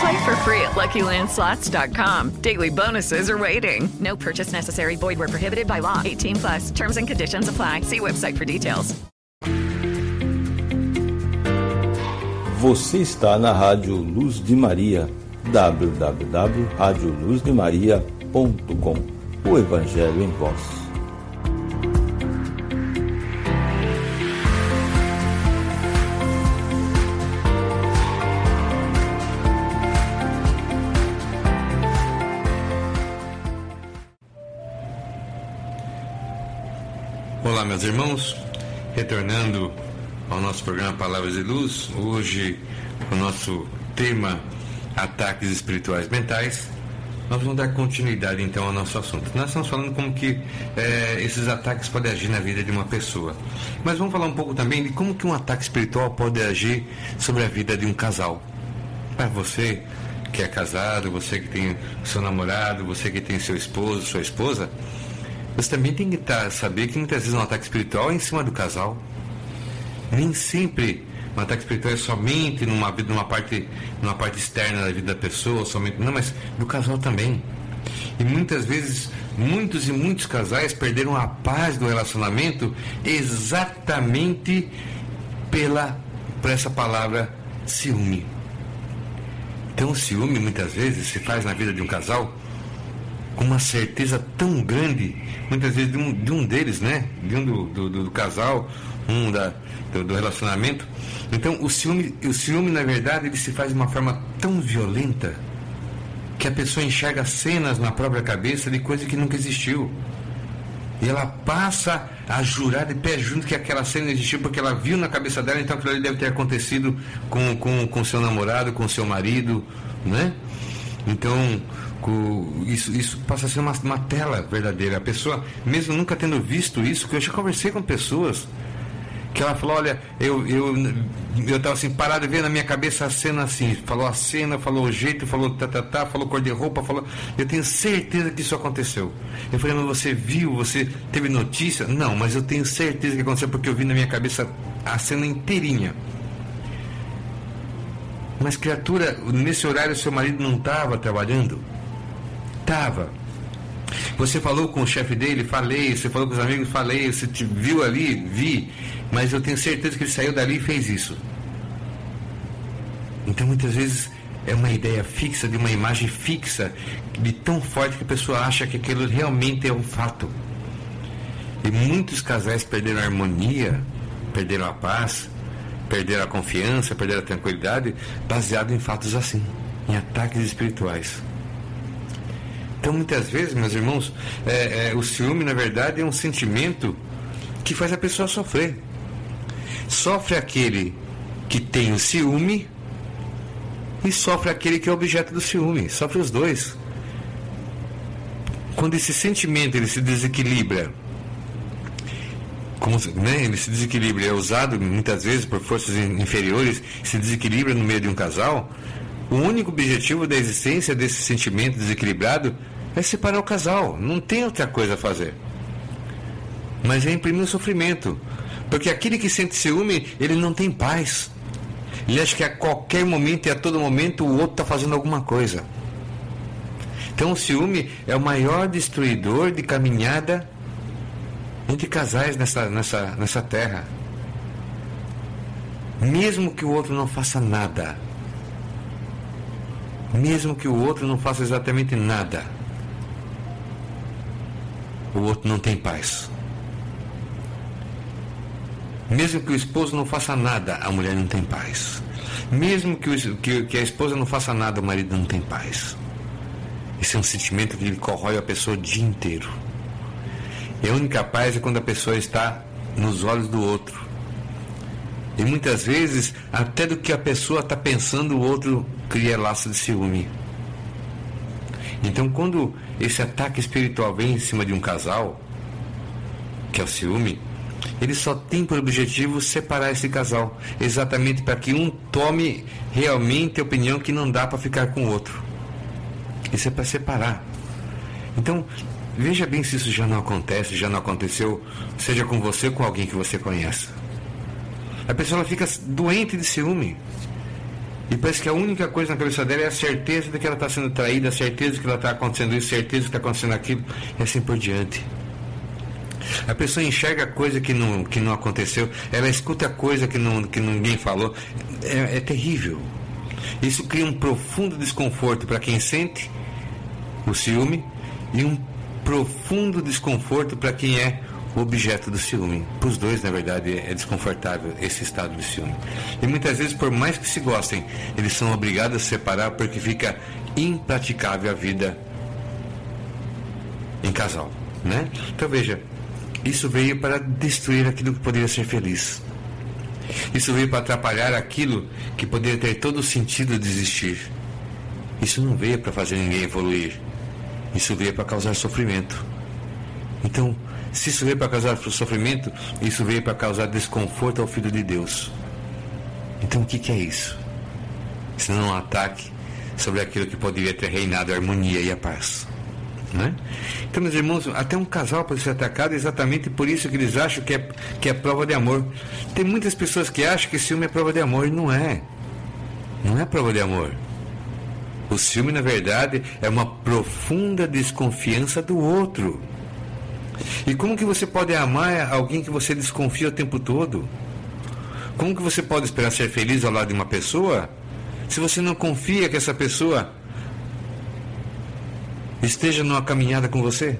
Play for free at LuckyLandSlots.com. Daily bonuses are waiting. No purchase necessary. Void were prohibited by law. 18 plus. Terms and conditions apply. See website for details. Você está na Rádio Luz de Maria, www.radioluzdemaria.com. O Evangelho em Voz. Olá, meus irmãos, retornando ao nosso programa Palavras de Luz, hoje o nosso tema ataques espirituais mentais. Nós vamos dar continuidade então ao nosso assunto. Nós estamos falando como que é, esses ataques podem agir na vida de uma pessoa. Mas vamos falar um pouco também de como que um ataque espiritual pode agir sobre a vida de um casal. Para você que é casado, você que tem seu namorado, você que tem seu esposo, sua esposa, você também tem que tá, saber que muitas vezes um ataque espiritual é em cima do casal. Nem sempre um ataque espiritual é somente numa, numa, parte, numa parte externa da vida da pessoa, somente. Não, mas do casal também. E muitas vezes, muitos e muitos casais perderam a paz do relacionamento exatamente pela, por essa palavra ciúme. Então, o ciúme muitas vezes se faz na vida de um casal com uma certeza tão grande, muitas vezes de um, de um deles, né? De um do, do, do casal, um da, do, do, relacionamento. Então o ciúme, o ciúme, na verdade, ele se faz de uma forma tão violenta que a pessoa enxerga cenas na própria cabeça de coisa que nunca existiu. E ela passa a jurar de pé junto que aquela cena existiu porque ela viu na cabeça dela, então aquilo ali deve ter acontecido com, com, com seu namorado, com seu marido, né? Então, isso, isso passa a ser uma, uma tela verdadeira. A pessoa, mesmo nunca tendo visto isso, que eu já conversei com pessoas que ela falou, olha, eu eu eu assim parado e vendo na minha cabeça a cena assim, falou a cena, falou o jeito, falou tá, tá, tá, falou cor de roupa, falou, eu tenho certeza que isso aconteceu. Eu falei, mas você viu, você teve notícia? Não, mas eu tenho certeza que aconteceu porque eu vi na minha cabeça a cena inteirinha. Mas criatura, nesse horário seu marido não estava trabalhando? Estava. Você falou com o chefe dele? Falei. Você falou com os amigos? Falei. Você te viu ali? Vi. Mas eu tenho certeza que ele saiu dali e fez isso. Então muitas vezes é uma ideia fixa, de uma imagem fixa, de tão forte que a pessoa acha que aquilo realmente é um fato. E muitos casais perderam a harmonia, perderam a paz, perderam a confiança, perderam a tranquilidade, baseado em fatos assim, em ataques espirituais. Então, muitas vezes, meus irmãos, é, é, o ciúme, na verdade, é um sentimento que faz a pessoa sofrer. Sofre aquele que tem o ciúme e sofre aquele que é objeto do ciúme. Sofre os dois. Quando esse sentimento ele se desequilibra, como, né, ele se desequilibra, é usado muitas vezes por forças inferiores, se desequilibra no meio de um casal, o único objetivo da existência desse sentimento desequilibrado é separar o casal. Não tem outra coisa a fazer. Mas é imprimir o sofrimento. Porque aquele que sente ciúme, ele não tem paz. Ele acha que a qualquer momento e a todo momento o outro está fazendo alguma coisa. Então o ciúme é o maior destruidor de caminhada entre casais nessa, nessa, nessa terra. Mesmo que o outro não faça nada, mesmo que o outro não faça exatamente nada, o outro não tem paz. Mesmo que o esposo não faça nada, a mulher não tem paz. Mesmo que, o, que, que a esposa não faça nada, o marido não tem paz. Esse é um sentimento que ele corrói a pessoa o dia inteiro. E a única paz é quando a pessoa está nos olhos do outro. E muitas vezes, até do que a pessoa está pensando, o outro cria laço de ciúme. Então, quando esse ataque espiritual vem em cima de um casal, que é o ciúme, ele só tem por objetivo separar esse casal, exatamente para que um tome realmente a opinião que não dá para ficar com o outro. Isso é para separar. Então, veja bem se isso já não acontece, já não aconteceu, seja com você ou com alguém que você conheça. A pessoa fica doente de ciúme. E parece que a única coisa na cabeça dela é a certeza de que ela está sendo traída, a certeza de que ela está acontecendo isso, a certeza de que está acontecendo aquilo, e assim por diante. A pessoa enxerga coisa que não, que não aconteceu, ela escuta coisa que, não, que ninguém falou. É, é terrível. Isso cria um profundo desconforto para quem sente o ciúme e um profundo desconforto para quem é objeto do ciúme. Para os dois, na verdade, é desconfortável esse estado de ciúme. E muitas vezes, por mais que se gostem, eles são obrigados a se separar porque fica impraticável a vida em casal. Né? Então veja, isso veio para destruir aquilo que poderia ser feliz. Isso veio para atrapalhar aquilo que poderia ter todo o sentido de existir. Isso não veio para fazer ninguém evoluir. Isso veio para causar sofrimento. Então, se isso veio para causar sofrimento, isso veio para causar desconforto ao Filho de Deus. Então, o que, que é isso? Se não um ataque sobre aquilo que poderia ter reinado a harmonia e a paz. Né? Então, meus irmãos, até um casal pode ser atacado exatamente por isso que eles acham que é, que é prova de amor. Tem muitas pessoas que acham que ciúme é prova de amor e não é. Não é prova de amor. O ciúme, na verdade, é uma profunda desconfiança do outro. E como que você pode amar alguém que você desconfia o tempo todo? Como que você pode esperar ser feliz ao lado de uma pessoa se você não confia que essa pessoa esteja numa caminhada com você?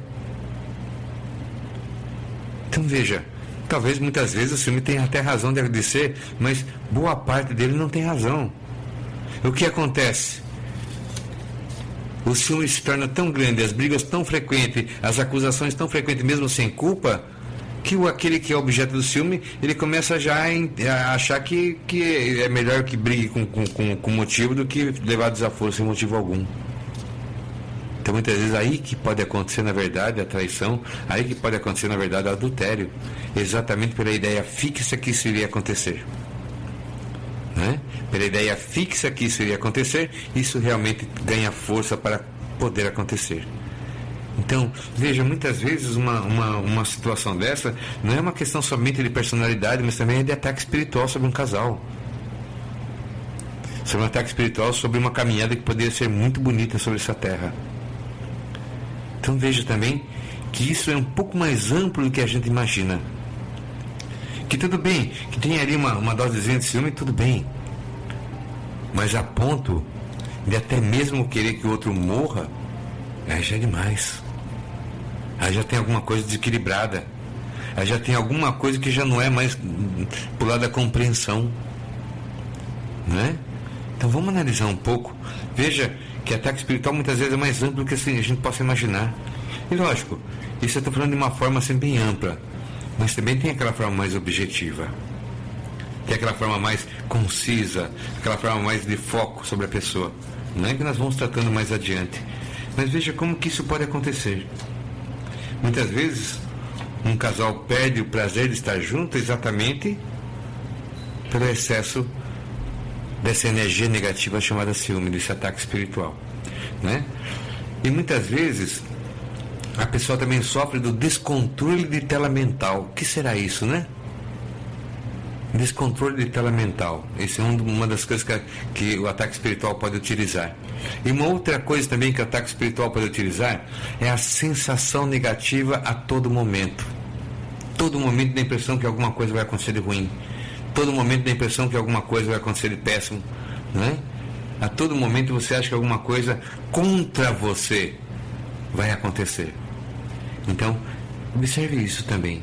Então veja, talvez muitas vezes o ciúme tenha até razão de agradecer, mas boa parte dele não tem razão. O que acontece? O ciúme se torna tão grande, as brigas tão frequentes, as acusações tão frequentes, mesmo sem culpa, que o, aquele que é objeto do ciúme, ele começa já a, achar que, que é melhor que brigue com, com, com, com motivo do que levar desaforo sem motivo algum. Então muitas vezes aí que pode acontecer na verdade a traição, aí que pode acontecer na verdade o adultério, exatamente pela ideia fixa que isso iria acontecer. Né? Pela ideia fixa que isso iria acontecer, isso realmente ganha força para poder acontecer. Então, veja, muitas vezes uma, uma, uma situação dessa não é uma questão somente de personalidade, mas também é de ataque espiritual sobre um casal. Sobre um ataque espiritual sobre uma caminhada que poderia ser muito bonita sobre essa terra. Então veja também que isso é um pouco mais amplo do que a gente imagina. Que tudo bem, que tem ali uma, uma dosezinha de ciúme, tudo bem. Mas a ponto de até mesmo querer que o outro morra, aí já é demais. Aí já tem alguma coisa desequilibrada. Aí já tem alguma coisa que já não é mais pro lado da compreensão. Né? Então vamos analisar um pouco. Veja que ataque espiritual muitas vezes é mais amplo do que assim, a gente possa imaginar. E lógico, isso eu estou falando de uma forma assim, bem ampla, mas também tem aquela forma mais objetiva. Tem aquela forma mais concisa, aquela forma mais de foco sobre a pessoa. Não é que nós vamos tratando mais adiante. Mas veja como que isso pode acontecer. Muitas vezes um casal perde o prazer de estar junto exatamente pelo excesso dessa energia negativa chamada ciúme, desse ataque espiritual. Né? E muitas vezes a pessoa também sofre do descontrole de tela mental. O que será isso, né? Descontrole de tela mental. Essa é uma das coisas que, que, o ataque espiritual pode utilizar. E uma outra coisa também que o ataque espiritual pode utilizar é a sensação negativa a todo momento. Todo momento da impressão que alguma coisa vai acontecer de ruim todo momento dá a impressão que alguma coisa vai acontecer de péssimo, né? A todo momento você acha que alguma coisa contra você vai acontecer. Então, observe isso também.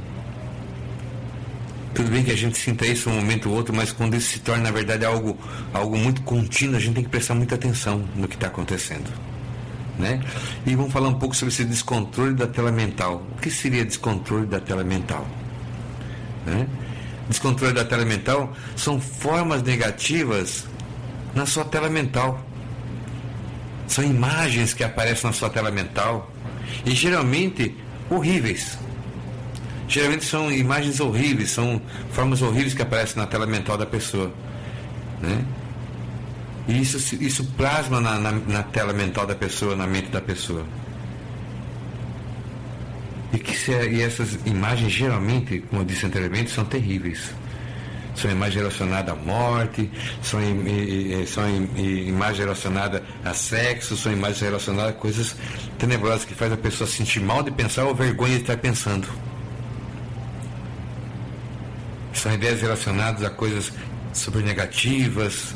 Tudo bem que a gente sinta isso um momento ou outro, mas quando isso se torna, na verdade, algo, algo muito contínuo, a gente tem que prestar muita atenção no que está acontecendo. Né? E vamos falar um pouco sobre esse descontrole da tela mental. O que seria descontrole da tela mental? Né? Descontrole da tela mental são formas negativas na sua tela mental. São imagens que aparecem na sua tela mental e geralmente horríveis. Geralmente são imagens horríveis, são formas horríveis que aparecem na tela mental da pessoa. Né? E isso, isso plasma na, na, na tela mental da pessoa, na mente da pessoa. E, que se, e essas imagens geralmente, como eu disse anteriormente, são terríveis. São imagens relacionadas à morte, são, são imagens relacionadas a sexo, são imagens relacionadas a coisas tenebrosas que faz a pessoa sentir mal de pensar ou vergonha de estar pensando. São ideias relacionadas a coisas super negativas,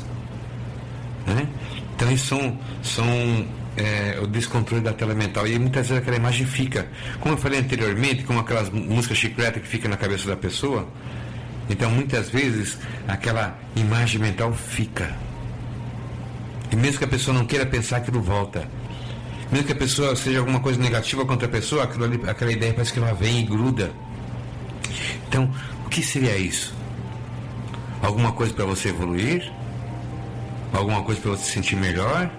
né? Então, isso são, são é, o descontrole da tela mental. E muitas vezes aquela imagem fica, como eu falei anteriormente, como aquelas músicas chicleta que fica na cabeça da pessoa. Então, muitas vezes, aquela imagem mental fica. E mesmo que a pessoa não queira pensar, aquilo volta. Mesmo que a pessoa seja alguma coisa negativa contra a pessoa, ali, aquela ideia parece que ela vem e gruda. Então, que seria isso? Alguma coisa para você evoluir? Alguma coisa para você se sentir melhor?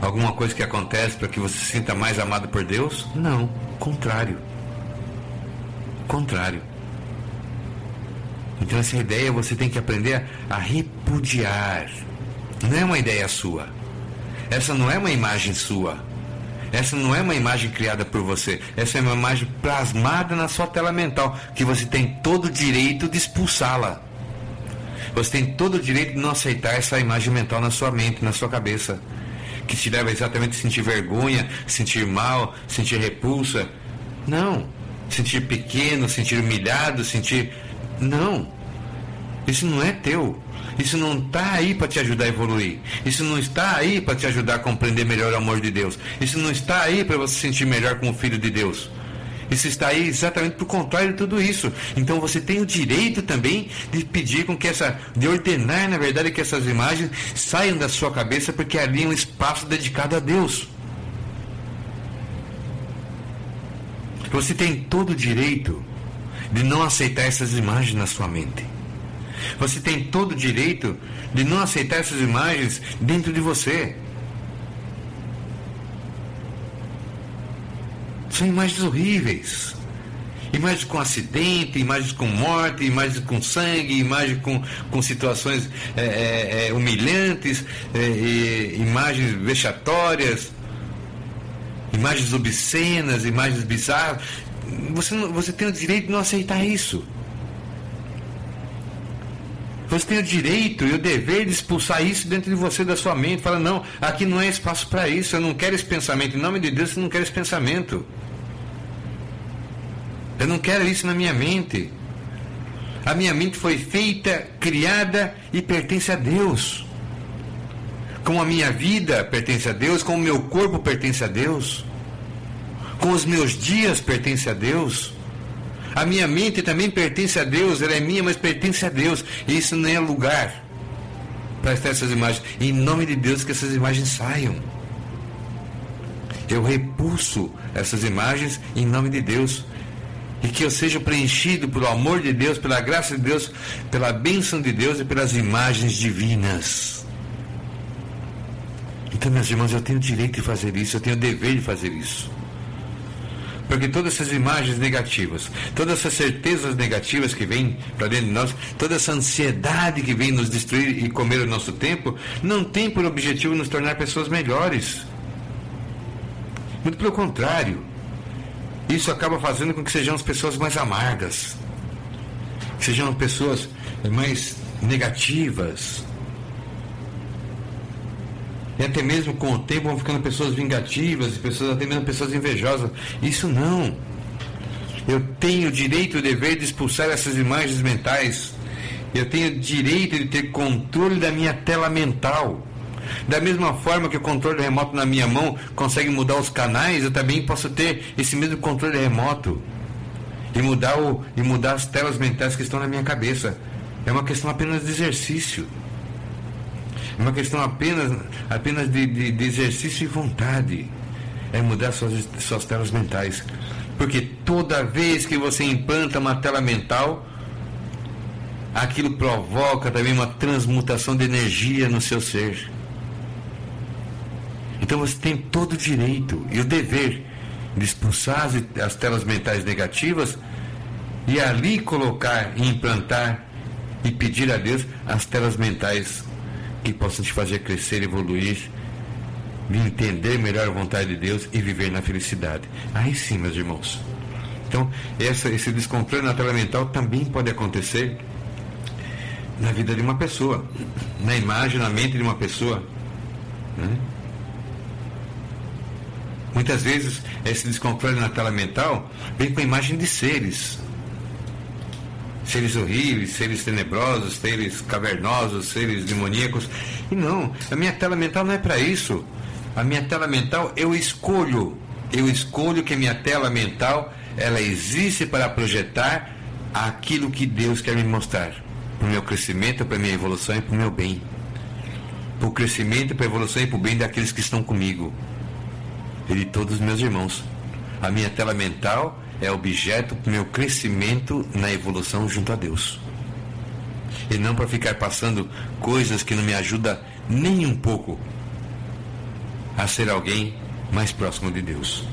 Alguma coisa que acontece para que você se sinta mais amado por Deus? Não, contrário. Contrário. Então essa ideia você tem que aprender a repudiar. Não é uma ideia sua. Essa não é uma imagem sua. Essa não é uma imagem criada por você. Essa é uma imagem plasmada na sua tela mental, que você tem todo o direito de expulsá-la. Você tem todo o direito de não aceitar essa imagem mental na sua mente, na sua cabeça, que te leva exatamente a sentir vergonha, sentir mal, sentir repulsa. Não. Sentir pequeno, sentir humilhado, sentir. Não. Isso não é teu. Isso não está aí para te ajudar a evoluir. Isso não está aí para te ajudar a compreender melhor o amor de Deus. Isso não está aí para você se sentir melhor como filho de Deus. Isso está aí exatamente por contrário de tudo isso. Então você tem o direito também de pedir com que essa, de ordenar, na verdade, que essas imagens saiam da sua cabeça, porque ali é um espaço dedicado a Deus. Você tem todo o direito de não aceitar essas imagens na sua mente. Você tem todo o direito de não aceitar essas imagens dentro de você. São imagens horríveis. Imagens com acidente, imagens com morte, imagens com sangue, imagens com, com situações é, é, é humilhantes, é, imagens vexatórias, imagens obscenas, imagens bizarras. Você, você tem o direito de não aceitar isso. Você tem o direito e o dever de expulsar isso dentro de você, da sua mente. Fala, não, aqui não é espaço para isso, eu não quero esse pensamento. Em nome de Deus, eu não quero esse pensamento. Eu não quero isso na minha mente. A minha mente foi feita, criada e pertence a Deus. Como a minha vida pertence a Deus, como o meu corpo pertence a Deus, com os meus dias pertence a Deus. A minha mente também pertence a Deus, ela é minha, mas pertence a Deus. E isso não é lugar para estar essas imagens. Em nome de Deus, que essas imagens saiam. Eu repulso essas imagens em nome de Deus. E que eu seja preenchido pelo amor de Deus, pela graça de Deus, pela bênção de Deus e pelas imagens divinas. Então, meus irmãos, eu tenho o direito de fazer isso, eu tenho o dever de fazer isso. Porque todas essas imagens negativas, todas essas certezas negativas que vêm para dentro de nós, toda essa ansiedade que vem nos destruir e comer o nosso tempo, não tem por objetivo nos tornar pessoas melhores. Muito pelo contrário. Isso acaba fazendo com que sejamos pessoas mais amargas, que sejam pessoas mais negativas, e até mesmo com o tempo vão ficando pessoas vingativas, pessoas, até mesmo pessoas invejosas. Isso não. Eu tenho o direito e o dever de expulsar essas imagens mentais. Eu tenho o direito de ter controle da minha tela mental. Da mesma forma que o controle remoto na minha mão consegue mudar os canais, eu também posso ter esse mesmo controle remoto e mudar, o, e mudar as telas mentais que estão na minha cabeça. É uma questão apenas de exercício. É uma questão apenas, apenas de, de, de exercício e vontade. é mudar suas, suas telas mentais. Porque toda vez que você implanta uma tela mental, aquilo provoca também uma transmutação de energia no seu ser. Então você tem todo o direito e o dever de expulsar as, as telas mentais negativas e ali colocar e implantar e pedir a Deus as telas mentais que possam te fazer crescer, evoluir, de entender melhor a vontade de Deus e viver na felicidade. Aí sim, meus irmãos. Então, essa, esse descontrole na tela mental também pode acontecer na vida de uma pessoa, na imagem, na mente de uma pessoa. Né? Muitas vezes esse descontrole na tela mental vem com a imagem de seres. Seres horríveis, seres tenebrosos, seres cavernosos, seres demoníacos. E não, a minha tela mental não é para isso. A minha tela mental eu escolho. Eu escolho que a minha tela mental ela existe para projetar aquilo que Deus quer me mostrar. Para o meu crescimento, para a minha evolução e para o meu bem. Para o crescimento, para a evolução e para o bem daqueles que estão comigo e de todos os meus irmãos. A minha tela mental é objeto do meu crescimento na evolução junto a Deus. E não para ficar passando coisas que não me ajudam nem um pouco a ser alguém mais próximo de Deus.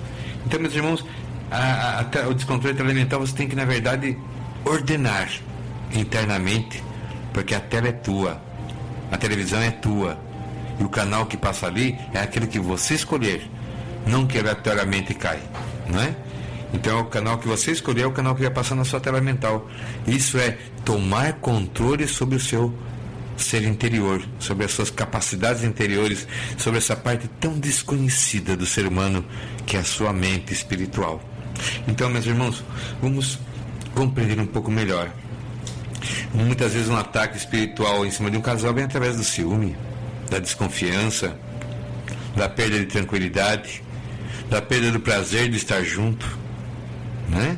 Então, meus irmãos, a, a, o descontrole telemental você tem que, na verdade, ordenar internamente, porque a tela é tua, a televisão é tua, e o canal que passa ali é aquele que você escolher não que aleatoriamente cai, não é? Então, o canal que você escolher é o canal que vai passar na sua tela mental. Isso é tomar controle sobre o seu ser interior, sobre as suas capacidades interiores, sobre essa parte tão desconhecida do ser humano que é a sua mente espiritual. Então, meus irmãos, vamos compreender um pouco melhor. Muitas vezes um ataque espiritual em cima de um casal vem através do ciúme, da desconfiança, da perda de tranquilidade, da perda do prazer de estar junto, né?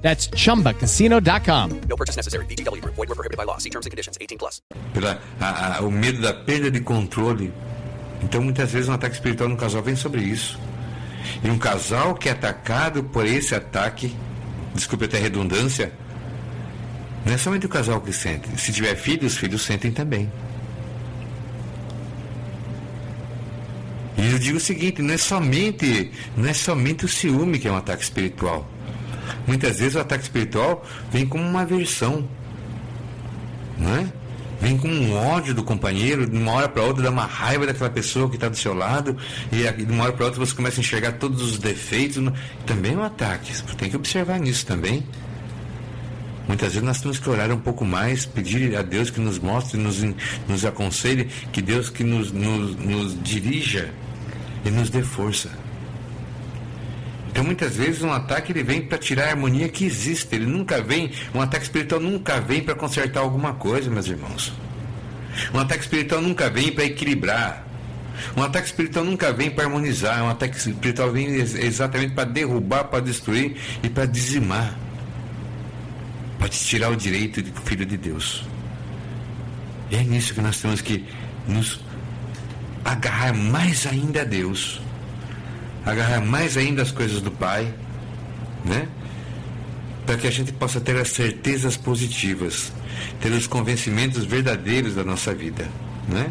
That's chumbacasino.com. No purchase necessary. BGW. Void were prohibited by law. See terms and conditions 18 plus. Pela, a, a, o medo da perda de controle. Então, muitas vezes, um ataque espiritual no casal vem sobre isso. E um casal que é atacado por esse ataque, desculpe até a redundância, não é somente o casal que sente. Se tiver filhos, os filhos sentem também. E eu digo o seguinte, não é somente, não é somente o ciúme que é um ataque espiritual. Muitas vezes o ataque espiritual vem como uma aversão. Não é? Vem com um ódio do companheiro, de uma hora para outra dá uma raiva daquela pessoa que está do seu lado, e de uma hora para outra você começa a enxergar todos os defeitos. Também é um ataque. Você tem que observar nisso também. Muitas vezes nós temos que orar um pouco mais, pedir a Deus que nos mostre, nos, nos aconselhe, que Deus que nos, nos, nos dirija e nos dê força. Então muitas vezes um ataque ele vem para tirar a harmonia que existe. Ele nunca vem, um ataque espiritual nunca vem para consertar alguma coisa, meus irmãos. Um ataque espiritual nunca vem para equilibrar. Um ataque espiritual nunca vem para harmonizar. Um ataque espiritual vem exatamente para derrubar, para destruir e para dizimar. Para te tirar o direito de filho de Deus. E é nisso que nós temos que nos agarrar mais ainda a Deus, agarrar mais ainda as coisas do Pai, né? Para que a gente possa ter as certezas positivas, ter os convencimentos verdadeiros da nossa vida, né?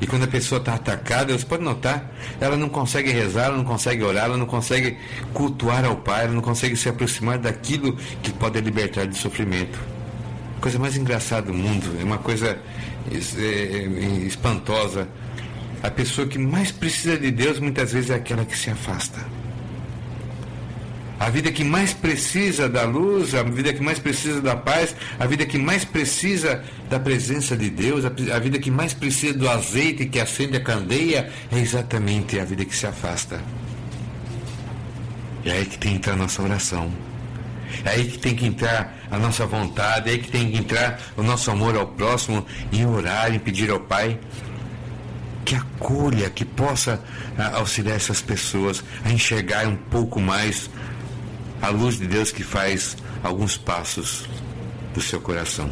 E quando a pessoa está atacada, você pode notar, ela não consegue rezar, ela não consegue orar, ela não consegue cultuar ao Pai, ela não consegue se aproximar daquilo que pode libertar de sofrimento. Coisa mais engraçada do mundo, é uma coisa é, é, espantosa. A pessoa que mais precisa de Deus muitas vezes é aquela que se afasta. A vida que mais precisa da luz, a vida que mais precisa da paz, a vida que mais precisa da presença de Deus, a, vida que mais precisa do azeite que acende a candeia, é exatamente a vida que se afasta. É aí que tem que entrar a nossa oração. É aí que tem que entrar a nossa vontade, é aí que tem que entrar o nosso amor ao próximo, em orar, em pedir ao Pai que acolha, que possa ah, auxiliar essas pessoas a enxergar um pouco mais a luz de Deus que faz alguns passos do seu coração.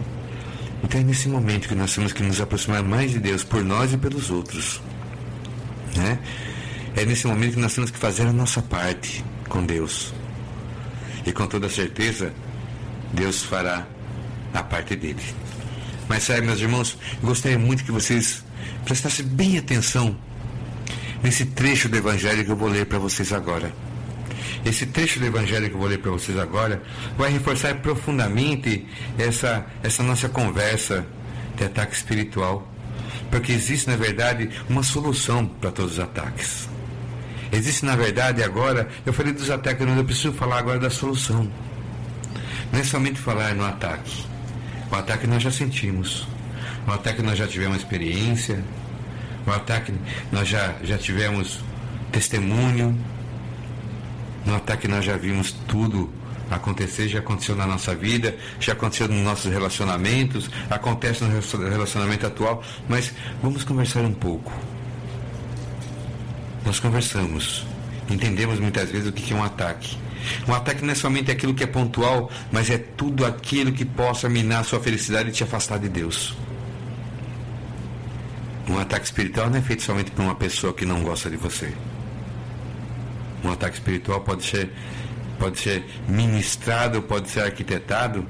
Então é nesse momento que nós temos que nos aproximar mais de Deus por nós e pelos outros. Né? É nesse momento que nós temos que fazer a nossa parte com Deus. E com toda certeza, Deus fará a parte dele. Mas sabe, meus irmãos, gostaria muito que vocês prestassem bem atenção nesse trecho do Evangelho que eu vou ler para vocês agora. Esse trecho do Evangelho que eu vou ler para vocês agora vai reforçar profundamente essa, essa nossa conversa de ataque espiritual. Porque existe, na verdade, uma solução para todos os ataques. Existe, na verdade, agora, eu falei dos ataques, mas eu preciso falar agora da solução. Não é somente falar no ataque. O ataque nós já sentimos. O ataque nós já tivemos experiência. O ataque nós já, já tivemos testemunho. No ataque nós já vimos tudo acontecer, já aconteceu na nossa vida, já aconteceu nos nossos relacionamentos, acontece no relacionamento atual, mas vamos conversar um pouco. Nós conversamos, entendemos muitas vezes o que é um ataque. Um ataque não é somente aquilo que é pontual, mas é tudo aquilo que possa minar a sua felicidade e te afastar de Deus. Um ataque espiritual não é feito somente por uma pessoa que não gosta de você um ataque espiritual pode ser, pode ser ministrado, pode ser arquitetado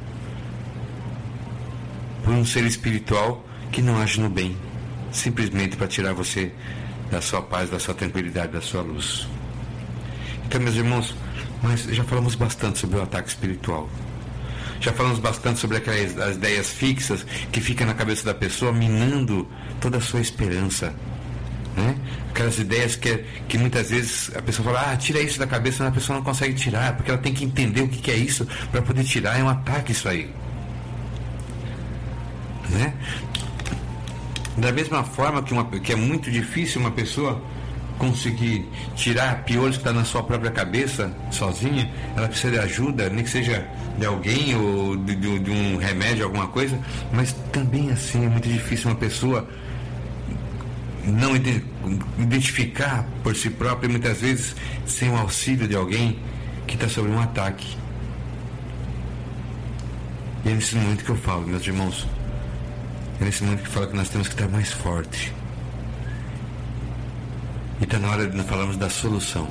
por um ser espiritual que não age no bem, simplesmente para tirar você da sua paz, da sua tranquilidade, da sua luz. Então, meus irmãos, mas já falamos bastante sobre o ataque espiritual. Já falamos bastante sobre aquelas as ideias fixas que ficam na cabeça da pessoa, minando toda a sua esperança. Né? Aquelas ideias que, que muitas vezes a pessoa fala, ah, tira isso da cabeça, mas a pessoa não consegue tirar, porque ela tem que entender o que, que é isso para poder tirar, é um ataque isso aí. Né? Da mesma forma que, uma, que é muito difícil uma pessoa conseguir tirar piolhos que está na sua própria cabeça sozinha, ela precisa de ajuda, nem que seja de alguém ou de, de, de um remédio, alguma coisa, mas também assim é muito difícil uma pessoa não identificar por si próprio, muitas vezes sem o auxílio de alguém que está sobre um ataque. E é nesse momento que eu falo, meus irmãos. É nesse momento que eu falo que nós temos que estar mais forte. E está na hora de nós falarmos da solução.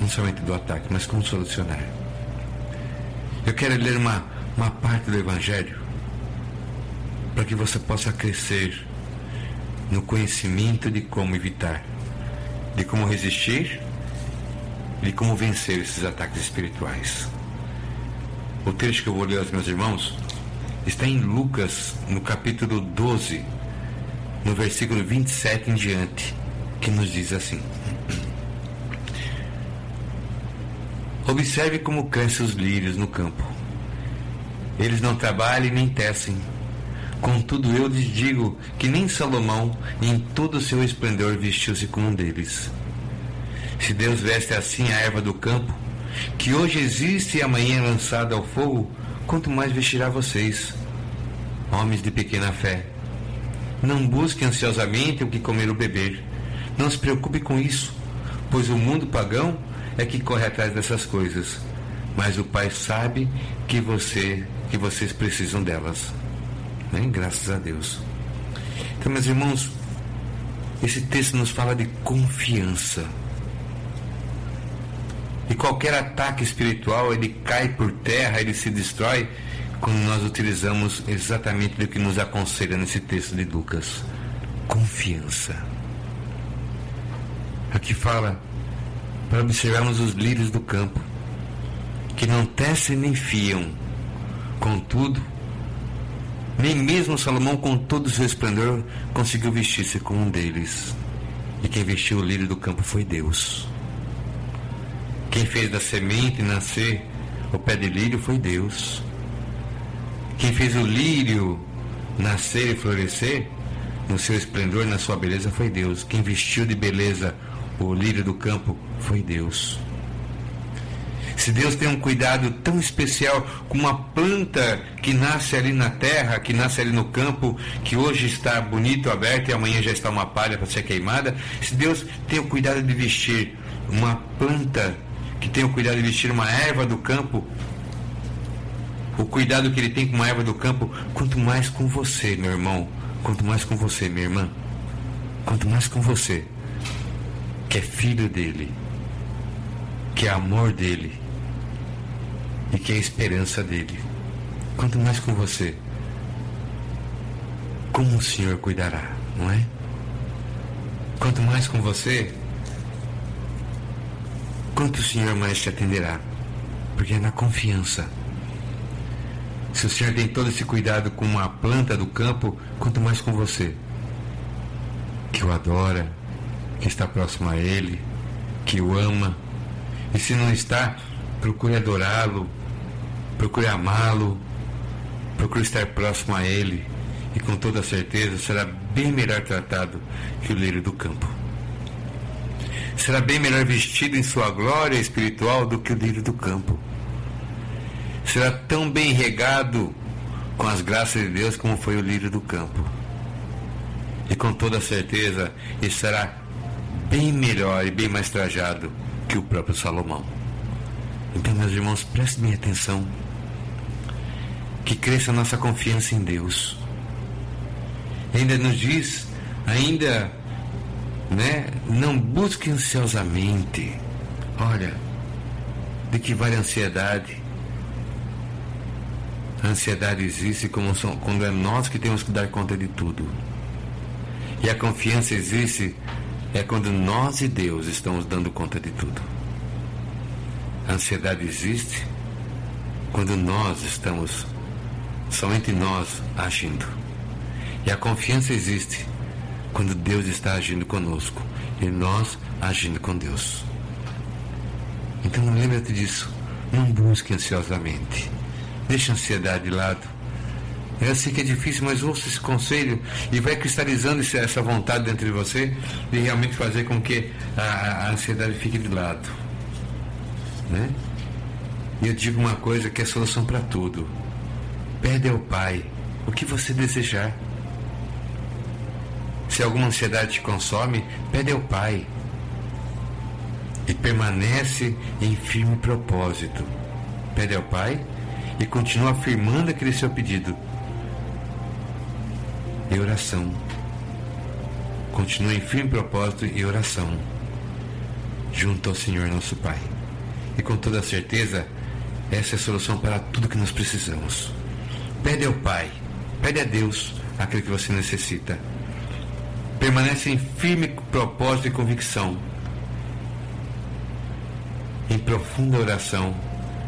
Não somente do ataque, mas como solucionar. Eu quero ler uma, uma parte do Evangelho para que você possa crescer no conhecimento de como evitar, de como resistir, de como vencer esses ataques espirituais. O trecho que eu vou ler aos meus irmãos está em Lucas, no capítulo 12, no versículo 27 em diante, que nos diz assim: Observe como crescem os lírios no campo. Eles não trabalham nem tecem Contudo, eu lhes digo que nem Salomão, em todo o seu esplendor, vestiu-se como um deles. Se Deus veste assim a erva do campo, que hoje existe e amanhã é lançada ao fogo, quanto mais vestirá vocês, homens de pequena fé. Não busque ansiosamente o que comer ou beber. Não se preocupe com isso, pois o mundo pagão é que corre atrás dessas coisas. Mas o Pai sabe que você, que vocês precisam delas. Né? Graças a Deus. Então, meus irmãos, esse texto nos fala de confiança. E qualquer ataque espiritual, ele cai por terra, ele se destrói quando nós utilizamos exatamente o que nos aconselha nesse texto de Lucas. confiança. Aqui fala para observarmos os lírios do campo, que não tecem nem fiam, contudo, nem mesmo Salomão, com todo o seu esplendor, conseguiu vestir-se com um deles. E quem vestiu o lírio do campo foi Deus. Quem fez da semente nascer o pé de lírio foi Deus. Quem fez o lírio nascer e florescer no seu esplendor, na sua beleza, foi Deus. Quem vestiu de beleza o lírio do campo foi Deus. Se Deus tem um cuidado tão especial com uma planta que nasce ali na terra, que nasce ali no campo, que hoje está bonito, aberto e amanhã já está uma palha para ser queimada, se Deus tem o cuidado de vestir uma planta, que tem o cuidado de vestir uma erva do campo, o cuidado que ele tem com uma erva do campo, quanto mais com você, meu irmão, quanto mais com você, minha irmã, quanto mais com você, que é filho dele, que é amor dele e que é esperança dele. Quanto mais com você, como o Senhor cuidará, não é? Quanto mais com você, quanto o Senhor mais te atenderá, porque é na confiança. Se o Senhor tem todo esse cuidado com uma planta do campo, quanto mais com você, que o adora, que está próximo a Ele, que o ama, e se não está, procure adorá-lo, Procure amá-lo, procure estar próximo a ele e com toda certeza será bem melhor tratado que o lírio do campo. Será bem melhor vestido em sua glória espiritual do que o lírio do campo. Será tão bem regado com as graças de Deus como foi o lírio do campo. E com toda certeza estará bem melhor e bem mais trajado que o próprio Salomão. Então, meus irmãos, prestem atenção que cresça a nossa confiança em Deus. Ainda nos diz, ainda, né, não busque ansiosamente. Olha, de que vale a ansiedade? A ansiedade existe como são, quando é nós que temos que dar conta de tudo. E a confiança existe é quando nós e Deus estamos dando conta de tudo. A ansiedade existe quando nós estamos somente nós agindo. E a confiança existe quando Deus está agindo conosco e nós agindo com Deus. Então lembre-te disso. Não busque ansiosamente. Deixe a ansiedade de lado. Eu sei que é difícil, mas ouça esse conselho e vai cristalizando essa vontade dentro de você de realmente fazer com que a, a ansiedade fique de lado. Né? E eu digo uma coisa que é a solução para tudo. Pede ao Pai o que você desejar. Se alguma ansiedade te consome, pede ao Pai. E permanece em firme propósito. Pede ao Pai e continua afirmando aquele seu pedido. E oração. Continua em firme propósito e oração. Junto ao Senhor nosso Pai. E com toda certeza, essa é a solução para tudo que nós precisamos. Pede ao Pai, pede a Deus aquilo que você necessita. Permanece em firme propósito e convicção, em profunda oração,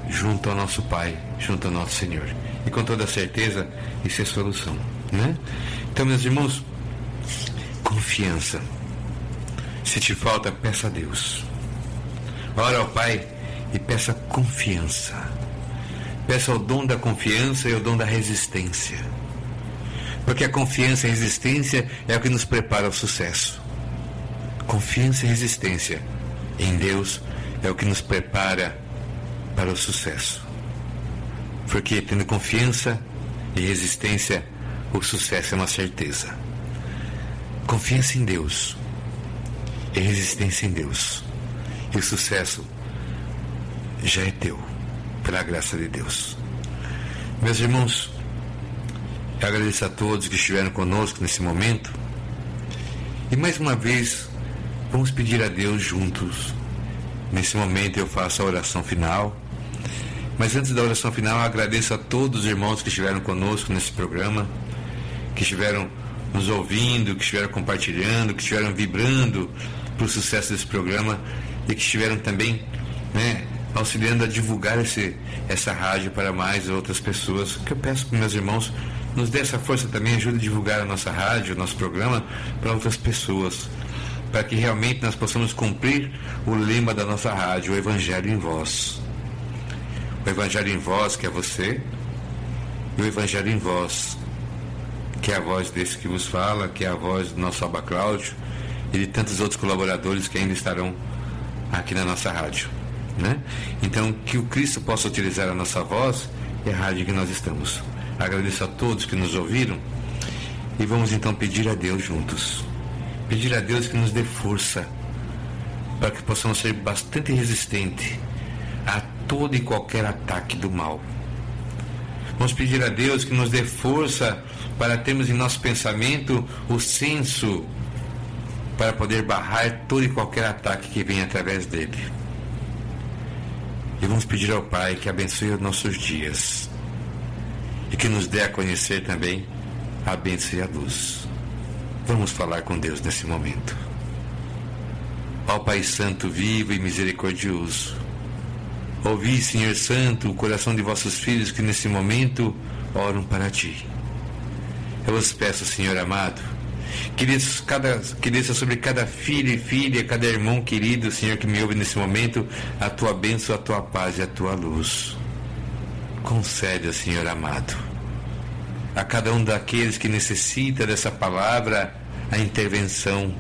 junto ao nosso Pai, junto ao nosso Senhor. E com toda certeza, isso é solução. Né? Então, meus irmãos, confiança. Se te falta, peça a Deus. Ora ao Pai e peça confiança. Peça o dom da confiança e o dom da resistência. Porque a confiança e a resistência é o que nos prepara ao sucesso. Confiança e resistência em Deus é o que nos prepara para o sucesso. Porque tendo confiança e resistência, o sucesso é uma certeza. Confiança em Deus e resistência em Deus. E o sucesso já é teu pela graça de Deus. Meus irmãos, eu agradeço a todos que estiveram conosco nesse momento. E mais uma vez, vamos pedir a Deus juntos. Nesse momento eu faço a oração final. Mas antes da oração final, agradeço a todos os irmãos que estiveram conosco nesse programa, que estiveram nos ouvindo, que estiveram compartilhando, que estiveram vibrando para o sucesso desse programa e que estiveram também né, auxiliando a divulgar esse, essa rádio para mais outras pessoas. Que eu peço para meus irmãos nos dê essa força também, ajude a divulgar a nossa rádio, o nosso programa para outras pessoas, para que realmente nós possamos cumprir o lema da nossa rádio, o Evangelho em Voz. O Evangelho em Voz, que é você, e o Evangelho em Voz, que é a voz desse que vos fala, que é a voz do nosso Aba Cláudio e de tantos outros colaboradores que ainda estarão aqui na nossa rádio. Né? Então, que o Cristo possa utilizar a nossa voz e a rádio que nós estamos. Agradeço a todos que nos ouviram e vamos então pedir a Deus juntos. Pedir a Deus que nos dê força para que possamos ser bastante resistentes a todo e qualquer ataque do mal. Vamos pedir a Deus que nos dê força para termos em nosso pensamento o senso para poder barrar todo e qualquer ataque que venha através dele. E vamos pedir ao Pai que abençoe os nossos dias e que nos dê a conhecer também a bênção e a luz. Vamos falar com Deus nesse momento. Ó Pai Santo, vivo e misericordioso, ouvi, Senhor Santo, o coração de vossos filhos que nesse momento oram para ti. Eu vos peço, Senhor amado, que desça, que desça sobre cada filho e filha, cada irmão querido, Senhor, que me ouve nesse momento, a tua bênção, a tua paz e a tua luz. Concede, Senhor amado, a cada um daqueles que necessita dessa palavra, a intervenção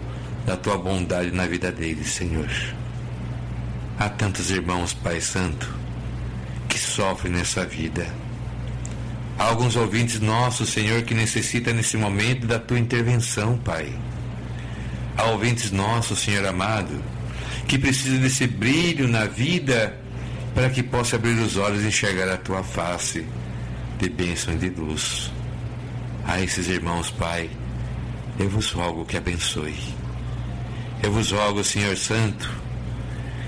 da tua bondade na vida deles, Senhor. Há tantos irmãos, Pai Santo, que sofrem nessa vida. Há alguns ouvintes nossos, Senhor, que necessitam nesse momento da tua intervenção, Pai. Há ouvintes nossos, Senhor amado, que precisam desse brilho na vida para que possa abrir os olhos e enxergar a tua face de bênção e de luz. A esses irmãos, Pai, eu vos rogo que abençoe. Eu vos rogo, Senhor Santo,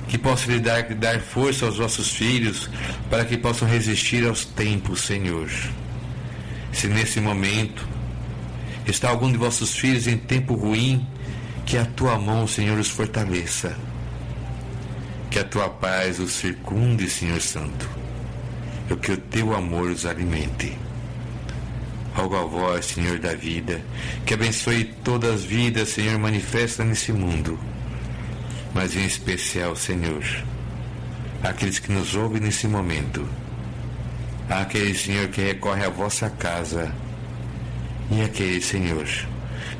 que possa lhe dar, dar força aos vossos filhos para que possam resistir aos tempos, Senhor. Se nesse momento está algum de vossos filhos em tempo ruim, que a tua mão, Senhor, os fortaleça que a tua paz os circunde, Senhor Santo, e que o teu amor os alimente. Rogo a vós, Senhor da vida, que abençoe todas as vidas, Senhor, manifesta nesse mundo, mas em especial, Senhor, aqueles que nos ouvem nesse momento, aquele Senhor que recorre à vossa casa, e aquele Senhor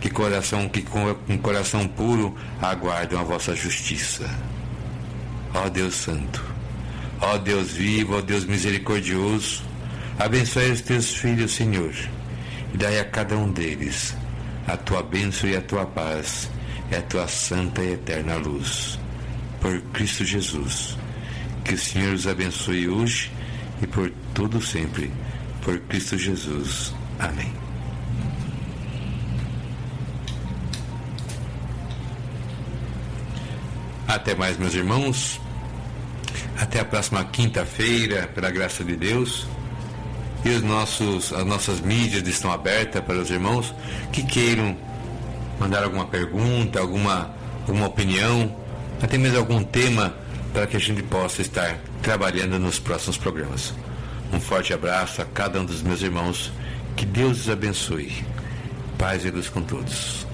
que coração que com, com coração puro aguardam a vossa justiça. Ó Deus Santo, ó Deus vivo, ó Deus misericordioso, abençoe os teus filhos, Senhor, e dai a cada um deles a tua bênção e a tua paz, e a tua santa e eterna luz. Por Cristo Jesus, que o Senhor os abençoe hoje e por todo sempre. Por Cristo Jesus. Amém. Até mais, meus irmãos. Até a próxima quinta-feira, pela graça de Deus. E os nossos, as nossas mídias estão abertas para os irmãos que queiram mandar alguma pergunta, alguma, alguma opinião, até mesmo algum tema para que a gente possa estar trabalhando nos próximos programas. Um forte abraço a cada um dos meus irmãos. Que Deus os abençoe. Paz e luz com todos.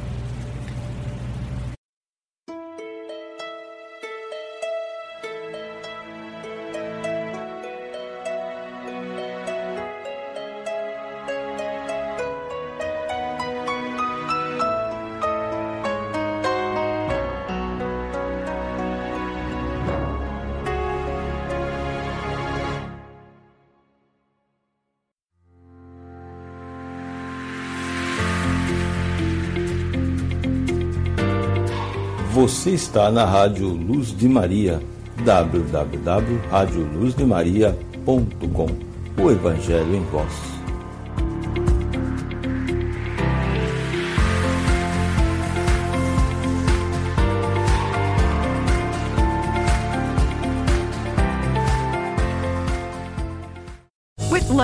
Você está na Rádio Luz de Maria, www.radioluzdemaria.com. O Evangelho em Voz.